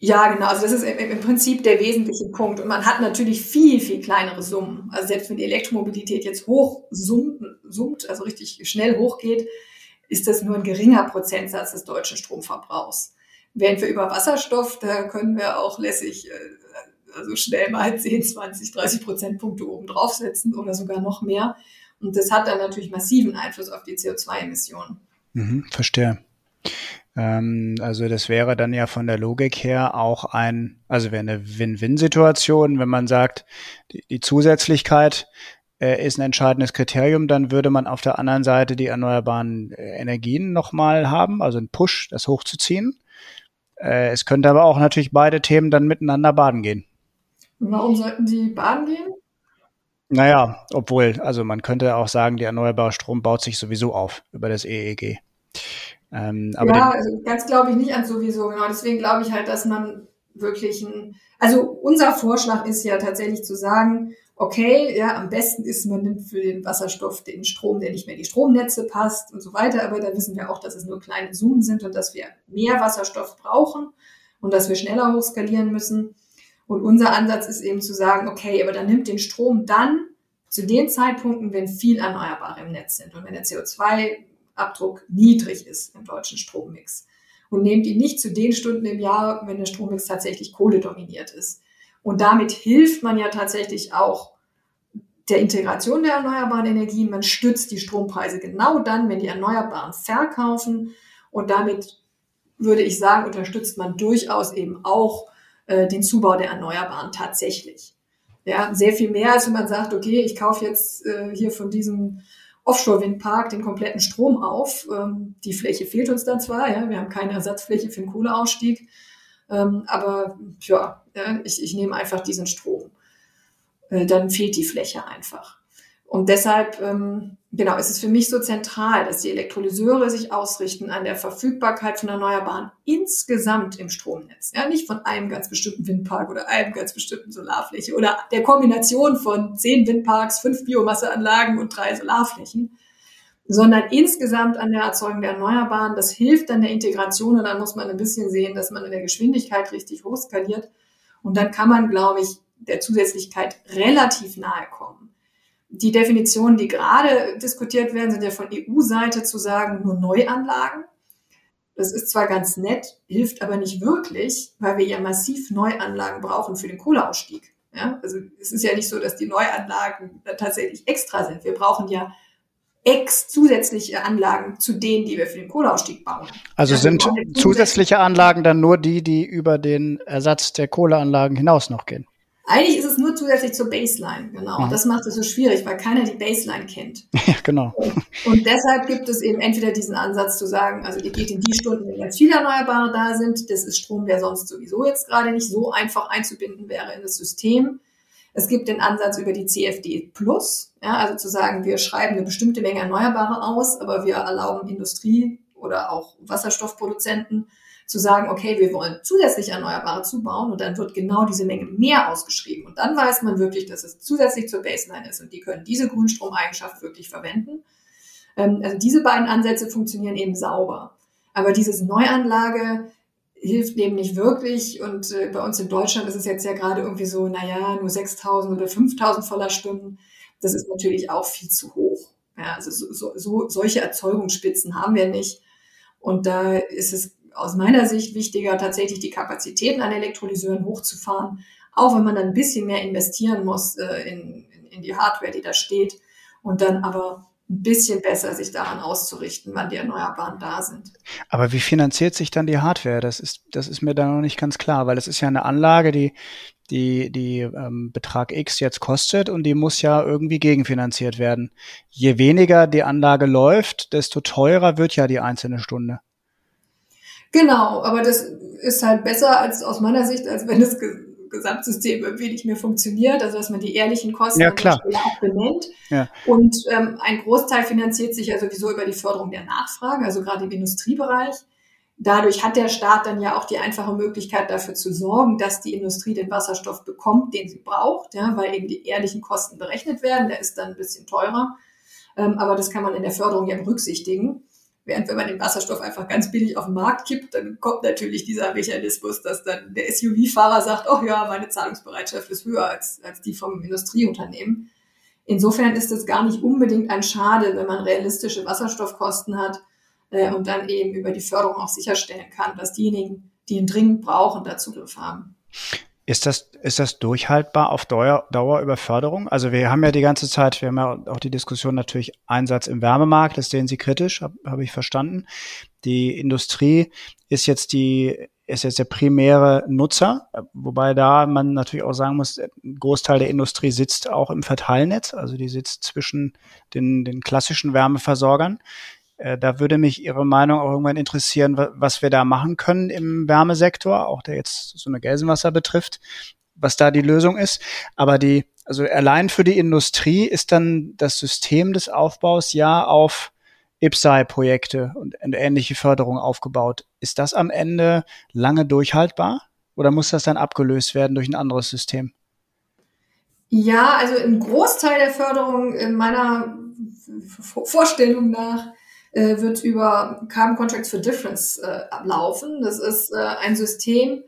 Ja, genau. Also das ist im Prinzip der wesentliche Punkt. Und man hat natürlich viel, viel kleinere Summen. Also selbst wenn die Elektromobilität jetzt hoch summt, also richtig schnell hochgeht, ist das nur ein geringer Prozentsatz des deutschen Stromverbrauchs. Während wir über Wasserstoff, da können wir auch lässig, äh, also schnell mal 10, 20, 30 Prozentpunkte oben draufsetzen oder sogar noch mehr. Und das hat dann natürlich massiven Einfluss auf die CO2-Emissionen. Mhm, verstehe. Ähm, also das wäre dann ja von der Logik her auch ein, also wäre eine Win-Win-Situation, wenn man sagt, die, die Zusätzlichkeit äh, ist ein entscheidendes Kriterium, dann würde man auf der anderen Seite die erneuerbaren äh, Energien nochmal haben, also einen Push, das hochzuziehen. Äh, es könnte aber auch natürlich beide Themen dann miteinander baden gehen. Warum sollten die baden gehen? Naja, obwohl, also man könnte auch sagen, der erneuerbare Strom baut sich sowieso auf über das EEG. Ähm, aber ja, also ganz glaube ich nicht an sowieso, genau. Deswegen glaube ich halt, dass man wirklich ein, also unser Vorschlag ist ja tatsächlich zu sagen, okay, ja, am besten ist, man nimmt für den Wasserstoff den Strom, der nicht mehr in die Stromnetze passt und so weiter. Aber da wissen wir auch, dass es nur kleine Summen sind und dass wir mehr Wasserstoff brauchen und dass wir schneller hochskalieren müssen. Und unser Ansatz ist eben zu sagen, okay, aber dann nimmt den Strom dann zu den Zeitpunkten, wenn viel Erneuerbare im Netz sind und wenn der CO2-Abdruck niedrig ist im deutschen Strommix. Und nehmt ihn nicht zu den Stunden im Jahr, wenn der Strommix tatsächlich Kohle dominiert ist. Und damit hilft man ja tatsächlich auch der Integration der erneuerbaren Energien. Man stützt die Strompreise genau dann, wenn die Erneuerbaren verkaufen. Und damit würde ich sagen, unterstützt man durchaus eben auch äh, den Zubau der Erneuerbaren tatsächlich. Ja, sehr viel mehr, als wenn man sagt, okay, ich kaufe jetzt äh, hier von diesem Offshore-Windpark den kompletten Strom auf. Ähm, die Fläche fehlt uns dann zwar, ja, wir haben keine Ersatzfläche für den Kohleausstieg, ähm, aber ja, ich, ich nehme einfach diesen Strom. Äh, dann fehlt die Fläche einfach. Und deshalb, ähm, genau, ist es für mich so zentral, dass die Elektrolyseure sich ausrichten an der Verfügbarkeit von Erneuerbaren insgesamt im Stromnetz. Ja, nicht von einem ganz bestimmten Windpark oder einem ganz bestimmten Solarfläche oder der Kombination von zehn Windparks, fünf Biomasseanlagen und drei Solarflächen, sondern insgesamt an der Erzeugung der Erneuerbaren. Das hilft dann der Integration und dann muss man ein bisschen sehen, dass man in der Geschwindigkeit richtig hochskaliert. Und dann kann man, glaube ich, der Zusätzlichkeit relativ nahe kommen die Definitionen, die gerade diskutiert werden, sind ja von EU-Seite zu sagen, nur Neuanlagen. Das ist zwar ganz nett, hilft aber nicht wirklich, weil wir ja massiv Neuanlagen brauchen für den Kohleausstieg. Ja, also es ist ja nicht so, dass die Neuanlagen tatsächlich extra sind. Wir brauchen ja ex zusätzliche Anlagen zu denen, die wir für den Kohleausstieg bauen. Also, also sind zusätzliche Anlagen dann nur die, die über den Ersatz der Kohleanlagen hinaus noch gehen? Eigentlich ist es nur zusätzlich zur Baseline, genau. Mhm. Das macht es so schwierig, weil keiner die Baseline kennt. Ja, genau. Und deshalb gibt es eben entweder diesen Ansatz zu sagen, also ihr geht in die Stunden, wenn ganz viele Erneuerbare da sind. Das ist Strom, der sonst sowieso jetzt gerade nicht so einfach einzubinden wäre in das System. Es gibt den Ansatz über die CFD Plus, ja, also zu sagen, wir schreiben eine bestimmte Menge Erneuerbare aus, aber wir erlauben Industrie oder auch Wasserstoffproduzenten zu sagen, okay, wir wollen zusätzlich Erneuerbare zubauen und dann wird genau diese Menge mehr ausgeschrieben. Und dann weiß man wirklich, dass es zusätzlich zur Baseline ist und die können diese Grünstromeigenschaft wirklich verwenden. Ähm, also diese beiden Ansätze funktionieren eben sauber. Aber dieses Neuanlage hilft dem nicht wirklich. Und äh, bei uns in Deutschland ist es jetzt ja gerade irgendwie so, naja, nur 6.000 oder 5.000 Vollerstunden. Das ist natürlich auch viel zu hoch. Ja, also so, so, so, solche Erzeugungsspitzen haben wir nicht. Und da ist es aus meiner Sicht wichtiger, tatsächlich die Kapazitäten an Elektrolyseuren hochzufahren, auch wenn man dann ein bisschen mehr investieren muss äh, in, in die Hardware, die da steht. Und dann aber ein bisschen besser sich daran auszurichten, wann die Erneuerbaren da sind. Aber wie finanziert sich dann die Hardware? Das ist, das ist mir da noch nicht ganz klar, weil es ist ja eine Anlage, die, die, die ähm, Betrag X jetzt kostet und die muss ja irgendwie gegenfinanziert werden. Je weniger die Anlage läuft, desto teurer wird ja die einzelne Stunde. Genau, aber das ist halt besser als aus meiner Sicht, als wenn es Gesamtsystem irgendwie nicht mehr funktioniert, also dass man die ehrlichen Kosten ja, klar. auch benennt. Ja. Und ähm, ein Großteil finanziert sich ja sowieso über die Förderung der Nachfrage, also gerade im Industriebereich. Dadurch hat der Staat dann ja auch die einfache Möglichkeit dafür zu sorgen, dass die Industrie den Wasserstoff bekommt, den sie braucht, ja, weil eben die ehrlichen Kosten berechnet werden. Der ist dann ein bisschen teurer. Ähm, aber das kann man in der Förderung ja berücksichtigen. Während wenn man den Wasserstoff einfach ganz billig auf den Markt kippt, dann kommt natürlich dieser Mechanismus, dass dann der SUV-Fahrer sagt, oh ja, meine Zahlungsbereitschaft ist höher als, als die vom Industrieunternehmen. Insofern ist es gar nicht unbedingt ein Schade, wenn man realistische Wasserstoffkosten hat äh, und dann eben über die Förderung auch sicherstellen kann, dass diejenigen, die ihn dringend brauchen, da Zugriff haben. Ist das, ist das durchhaltbar auf Dauer, Dauer über Förderung? Also wir haben ja die ganze Zeit, wir haben ja auch die Diskussion natürlich Einsatz im Wärmemarkt, das sehen Sie kritisch, habe hab ich verstanden. Die Industrie ist jetzt die, ist jetzt der primäre Nutzer, wobei da man natürlich auch sagen muss, ein Großteil der Industrie sitzt auch im Verteilnetz, also die sitzt zwischen den, den klassischen Wärmeversorgern. Äh, da würde mich Ihre Meinung auch irgendwann interessieren, was wir da machen können im Wärmesektor, auch der jetzt so eine Gelsenwasser betrifft, was da die Lösung ist. Aber die, also allein für die Industrie ist dann das System des Aufbaus ja auf IPSAI-Projekte und ähnliche Förderung aufgebaut. Ist das am Ende lange durchhaltbar oder muss das dann abgelöst werden durch ein anderes System? Ja, also ein Großteil der Förderung in meiner Vorstellung nach äh, wird über Carbon Contracts for Difference äh, ablaufen. Das ist äh, ein System,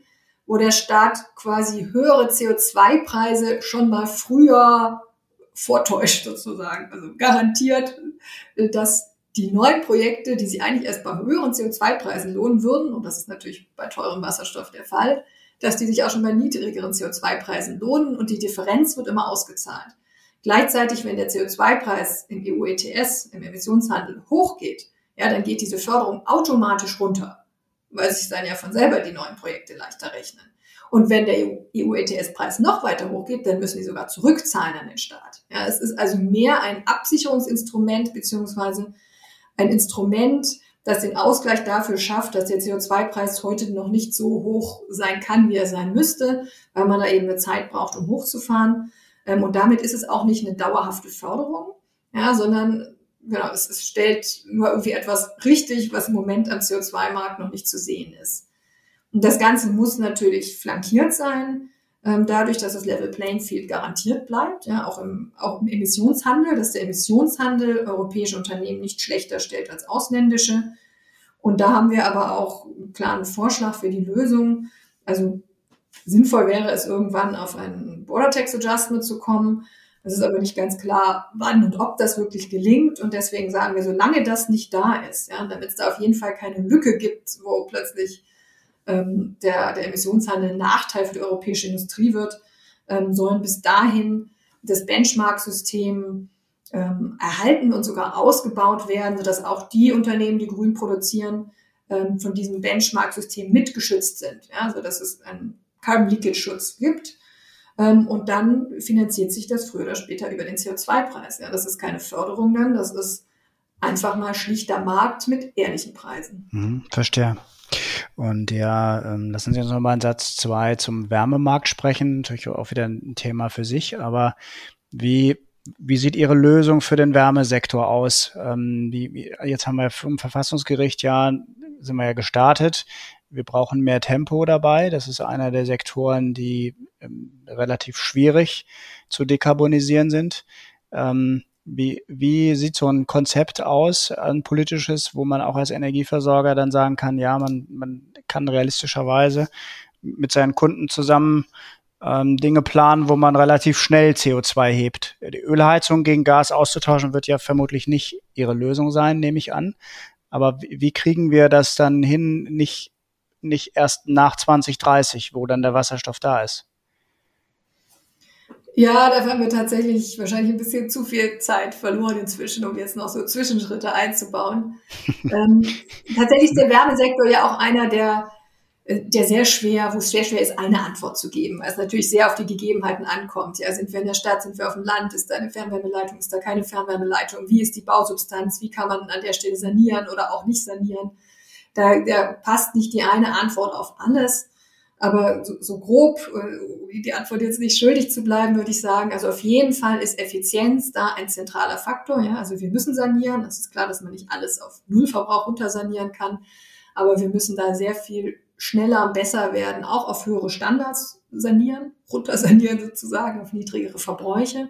wo der Staat quasi höhere CO2-Preise schon mal früher vortäuscht sozusagen. Also garantiert, äh, dass die neuen Projekte, die sie eigentlich erst bei höheren CO2-Preisen lohnen würden, und das ist natürlich bei teurem Wasserstoff der Fall, dass die sich auch schon bei niedrigeren CO2-Preisen lohnen und die Differenz wird immer ausgezahlt. Gleichzeitig, wenn der CO2-Preis im EU-ETS, im Emissionshandel hochgeht, ja, dann geht diese Förderung automatisch runter, weil sich dann ja von selber die neuen Projekte leichter rechnen. Und wenn der EU-ETS-Preis noch weiter hochgeht, dann müssen die sogar zurückzahlen an den Staat. Ja, es ist also mehr ein Absicherungsinstrument beziehungsweise ein Instrument, das den Ausgleich dafür schafft, dass der CO2-Preis heute noch nicht so hoch sein kann, wie er sein müsste, weil man da eben eine Zeit braucht, um hochzufahren. Ähm, und damit ist es auch nicht eine dauerhafte Förderung, ja, sondern genau, es, es stellt nur irgendwie etwas richtig, was im Moment am CO2-Markt noch nicht zu sehen ist. Und das Ganze muss natürlich flankiert sein, ähm, dadurch, dass das Level Playing Field garantiert bleibt, ja, auch im, auch im Emissionshandel, dass der Emissionshandel europäische Unternehmen nicht schlechter stellt als ausländische. Und da haben wir aber auch einen klaren Vorschlag für die Lösung. Also sinnvoll wäre es irgendwann auf ein Border Tax Adjustment zu kommen. Es ist aber nicht ganz klar, wann und ob das wirklich gelingt. Und deswegen sagen wir, solange das nicht da ist, ja, damit es da auf jeden Fall keine Lücke gibt, wo plötzlich ähm, der, der Emissionshandel ein Nachteil für die europäische Industrie wird, ähm, sollen bis dahin das Benchmark-System ähm, erhalten und sogar ausgebaut werden, sodass auch die Unternehmen, die grün produzieren, ähm, von diesem Benchmark-System mitgeschützt sind. Ja, also es einen Carbon Leakage Schutz gibt. Ähm, und dann finanziert sich das früher oder später über den CO2-Preis. Ja, das ist keine Förderung dann, das ist einfach mal schlichter Markt mit ehrlichen Preisen. Mhm, verstehe. Und ja, ähm, lassen Sie uns nochmal in Satz zwei zum Wärmemarkt sprechen. Natürlich auch wieder ein Thema für sich, aber wie, wie sieht Ihre Lösung für den Wärmesektor aus? Ähm, wie, jetzt haben wir vom Verfassungsgericht ja, sind wir ja gestartet wir brauchen mehr Tempo dabei. Das ist einer der Sektoren, die ähm, relativ schwierig zu dekarbonisieren sind. Ähm, Wie, wie sieht so ein Konzept aus, ein politisches, wo man auch als Energieversorger dann sagen kann, ja, man, man kann realistischerweise mit seinen Kunden zusammen ähm, Dinge planen, wo man relativ schnell CO2 hebt. Die Ölheizung gegen Gas auszutauschen wird ja vermutlich nicht ihre Lösung sein, nehme ich an. Aber wie, wie kriegen wir das dann hin, nicht, nicht erst nach 2030, wo dann der Wasserstoff da ist? Ja, da haben wir tatsächlich wahrscheinlich ein bisschen zu viel Zeit verloren inzwischen, um jetzt noch so Zwischenschritte einzubauen. ähm, tatsächlich ist der Wärmesektor ja auch einer der äh, der sehr schwer, wo es sehr schwer ist, eine Antwort zu geben, weil es natürlich sehr auf die Gegebenheiten ankommt. Ja, sind wir in der Stadt, sind wir auf dem Land, ist da eine Fernwärmeleitung, ist da keine Fernwärmeleitung, wie ist die Bausubstanz, wie kann man an der Stelle sanieren oder auch nicht sanieren. Da, da passt nicht die eine Antwort auf alles, aber so, so grob, äh, die Antwort jetzt nicht schuldig zu bleiben, würde ich sagen, also auf jeden Fall ist Effizienz da ein zentraler Faktor. Ja, also wir müssen sanieren. Das ist klar, dass man nicht alles auf Nullverbrauch runtersanieren kann, aber wir müssen da sehr viel schneller, besser werden, auch auf höhere Standards sanieren, runter sanieren sozusagen, auf niedrigere Verbräuche.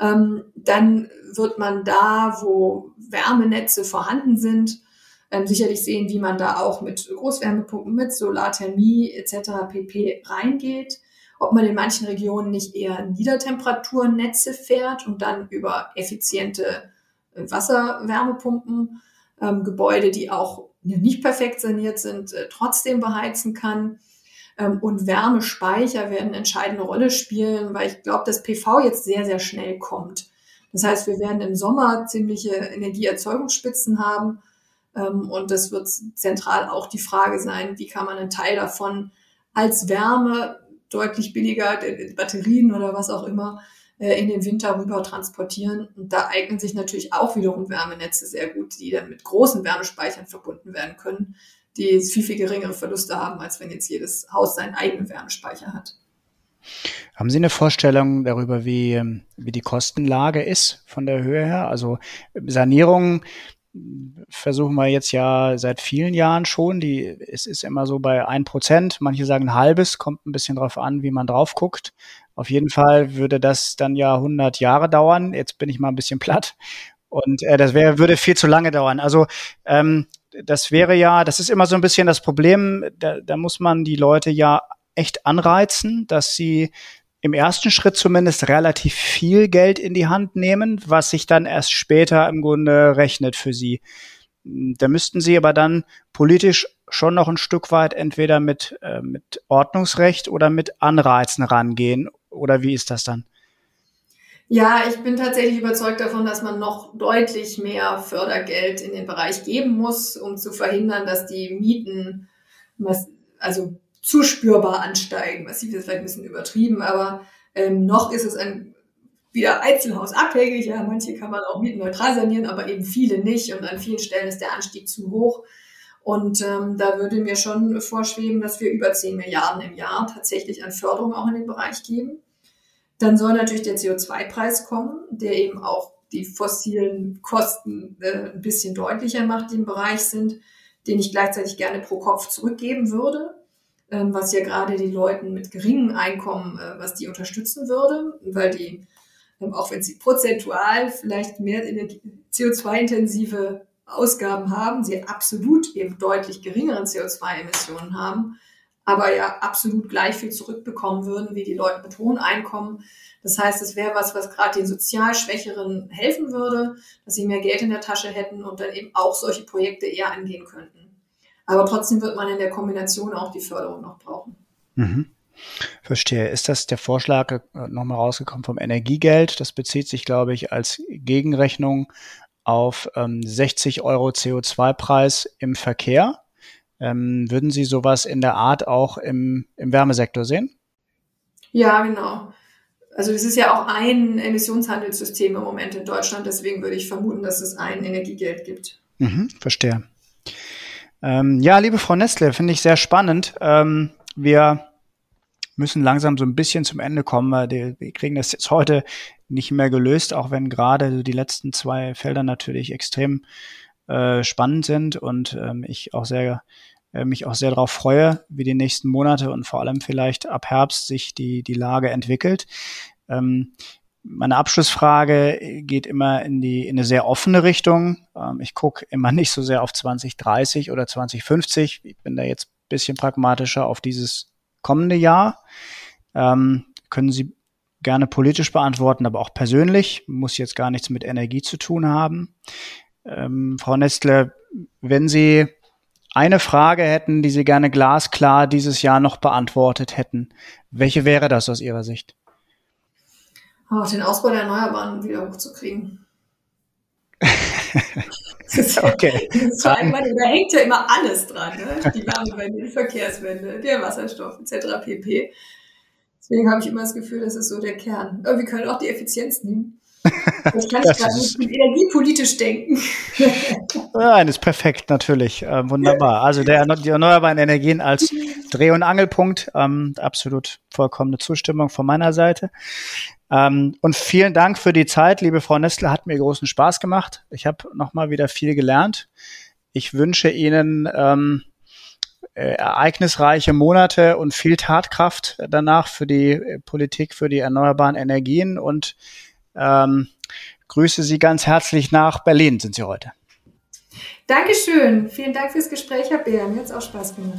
Ähm, dann wird man da, wo Wärmenetze vorhanden sind, ähm, sicherlich sehen, wie man da auch mit Großwärmepumpen, mit Solarthermie etc. pp. reingeht. Ob man in manchen Regionen nicht eher Niedertemperaturennetze fährt und dann über effiziente äh, Wasserwärmepumpen ähm, Gebäude, die auch nicht perfekt saniert sind, äh, trotzdem beheizen kann. Ähm, und Wärmespeicher werden eine entscheidende Rolle spielen, weil ich glaube, dass PV jetzt sehr, sehr schnell kommt. Das heißt, wir werden im Sommer ziemliche Energieerzeugungsspitzen haben. Ähm, und das wird zentral auch die Frage sein, wie kann man einen Teil davon als Wärme deutlich billiger, Batterien oder was auch immer, äh, in den Winter rüber transportieren. Und da eignen sich natürlich auch wiederum Wärmenetze sehr gut, die dann mit großen Wärmespeichern verbunden werden können, die viel, viel geringere Verluste haben, als wenn jetzt jedes Haus seinen eigenen Wärmespeicher hat. Haben Sie eine Vorstellung darüber, wie, ähm, wie die Kostenlage ist von der Höhe her? Also Sanierung versuchen wir jetzt ja seit vielen Jahren schon. Die, es ist immer so bei ein Prozent. Manche sagen halbes, kommt ein bisschen drauf an, wie man drauf guckt. Auf jeden Fall würde das dann ja 100 Jahre dauern. Jetzt bin ich mal ein bisschen platt. Und äh, das wäre, würde viel zu lange dauern. Also ähm, das wäre ja, das ist immer so ein bisschen das Problem. Da, da muss man die Leute ja echt anreizen, dass sie im ersten Schritt zumindest relativ viel Geld in die Hand nehmen, was sich dann erst später im Grunde rechnet für sie. Da müssten sie aber dann politisch schon noch ein Stück weit entweder mit, äh, mit Ordnungsrecht oder mit Anreizen rangehen, oder wie ist das dann? Ja, ich bin tatsächlich überzeugt davon, dass man noch deutlich mehr Fördergeld in den Bereich geben muss, um zu verhindern, dass die Mieten also zu spürbar ansteigen. Was ist vielleicht ein bisschen übertrieben, aber ähm, noch ist es ein wieder einzelhausabhängig. Ja, manche kann man auch mietenneutral sanieren, aber eben viele nicht. Und an vielen Stellen ist der Anstieg zu hoch. Und ähm, da würde mir schon vorschweben, dass wir über 10 Milliarden im Jahr tatsächlich an Förderung auch in den Bereich geben. Dann soll natürlich der CO2-Preis kommen, der eben auch die fossilen Kosten äh, ein bisschen deutlicher macht, die im Bereich sind, den ich gleichzeitig gerne pro Kopf zurückgeben würde, was ja gerade die Leuten mit geringem Einkommen, äh, was die unterstützen würde, weil die, ähm, auch wenn sie prozentual vielleicht mehr CO2-intensive Ausgaben haben, sie absolut eben deutlich geringere CO2-Emissionen haben, aber ja absolut gleich viel zurückbekommen würden wie die Leute mit hohen Einkommen. Das heißt, es wäre was, was gerade den sozial Schwächeren helfen würde, dass sie mehr Geld in der Tasche hätten und dann eben auch solche Projekte eher angehen könnten. Aber trotzdem wird man in der Kombination auch die Förderung noch brauchen. Mhm. Verstehe. Ist das der Vorschlag äh, nochmal rausgekommen vom Energiegeld? Das bezieht sich, glaube ich, als Gegenrechnung auf ähm, 60 Euro CO2-Preis im Verkehr. Ähm, würden Sie sowas in der Art auch im, im Wärmesektor sehen? Ja, genau. Also das ist ja auch ein Emissionshandelssystem im Moment in Deutschland, deswegen würde ich vermuten, dass es ein Energiegeld gibt. Mhm, verstehe. Ähm, ja, liebe Frau Nestle, finde ich sehr spannend. Ähm, wir müssen langsam so ein bisschen zum Ende kommen. Wir kriegen das jetzt heute nicht mehr gelöst, auch wenn gerade die letzten zwei Felder natürlich extrem äh, spannend sind und ähm, ich auch sehr äh, mich auch sehr darauf freue, wie die nächsten Monate und vor allem vielleicht ab Herbst sich die die Lage entwickelt. Ähm, meine Abschlussfrage geht immer in die in eine sehr offene Richtung. Ähm, ich gucke immer nicht so sehr auf 2030 oder 2050. Ich bin da jetzt ein bisschen pragmatischer auf dieses kommende Jahr. Ähm, können Sie gerne politisch beantworten, aber auch persönlich. Muss jetzt gar nichts mit Energie zu tun haben. Ähm, Frau Nestle, wenn Sie eine Frage hätten, die Sie gerne glasklar dieses Jahr noch beantwortet hätten, welche wäre das aus Ihrer Sicht? Oh, den Ausbau der Erneuerbaren wieder hochzukriegen. okay. da hängt ja immer alles dran. Ne? Die Wärmewende, die Verkehrswende, der Wasserstoff etc. pp. Deswegen habe ich immer das Gefühl, das ist so der Kern. Aber wir können auch die Effizienz nehmen. Ich kann ich gerade nicht energiepolitisch denken. Nein, ist perfekt, natürlich. Äh, wunderbar. Also der, die erneuerbaren Energien als Dreh- und Angelpunkt. Ähm, absolut vollkommene Zustimmung von meiner Seite. Ähm, und vielen Dank für die Zeit, liebe Frau Nestler. Hat mir großen Spaß gemacht. Ich habe nochmal wieder viel gelernt. Ich wünsche Ihnen ähm, äh, ereignisreiche Monate und viel Tatkraft danach für die äh, Politik, für die erneuerbaren Energien und ähm, grüße Sie ganz herzlich nach Berlin, sind Sie heute. Dankeschön. Vielen Dank fürs Gespräch, Herr Beer. Mir hat es auch Spaß gemacht.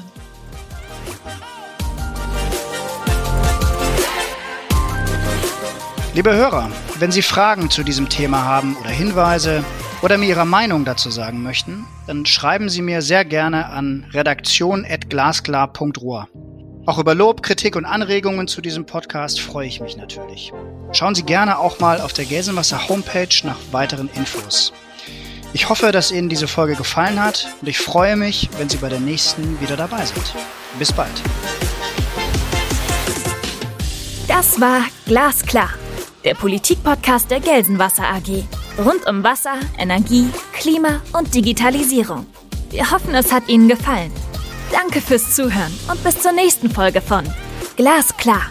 Liebe Hörer, wenn Sie Fragen zu diesem Thema haben oder Hinweise oder mir Ihre Meinung dazu sagen möchten, dann schreiben Sie mir sehr gerne an redaktion.glasklar.ruhr. Auch über Lob, Kritik und Anregungen zu diesem Podcast freue ich mich natürlich. Schauen Sie gerne auch mal auf der Gelsenwasser Homepage nach weiteren Infos. Ich hoffe, dass Ihnen diese Folge gefallen hat und ich freue mich, wenn Sie bei der nächsten wieder dabei sind. Bis bald. Das war Glasklar, der Politikpodcast der Gelsenwasser AG. Rund um Wasser, Energie, Klima und Digitalisierung. Wir hoffen, es hat Ihnen gefallen. Danke fürs Zuhören und bis zur nächsten Folge von Glasklar.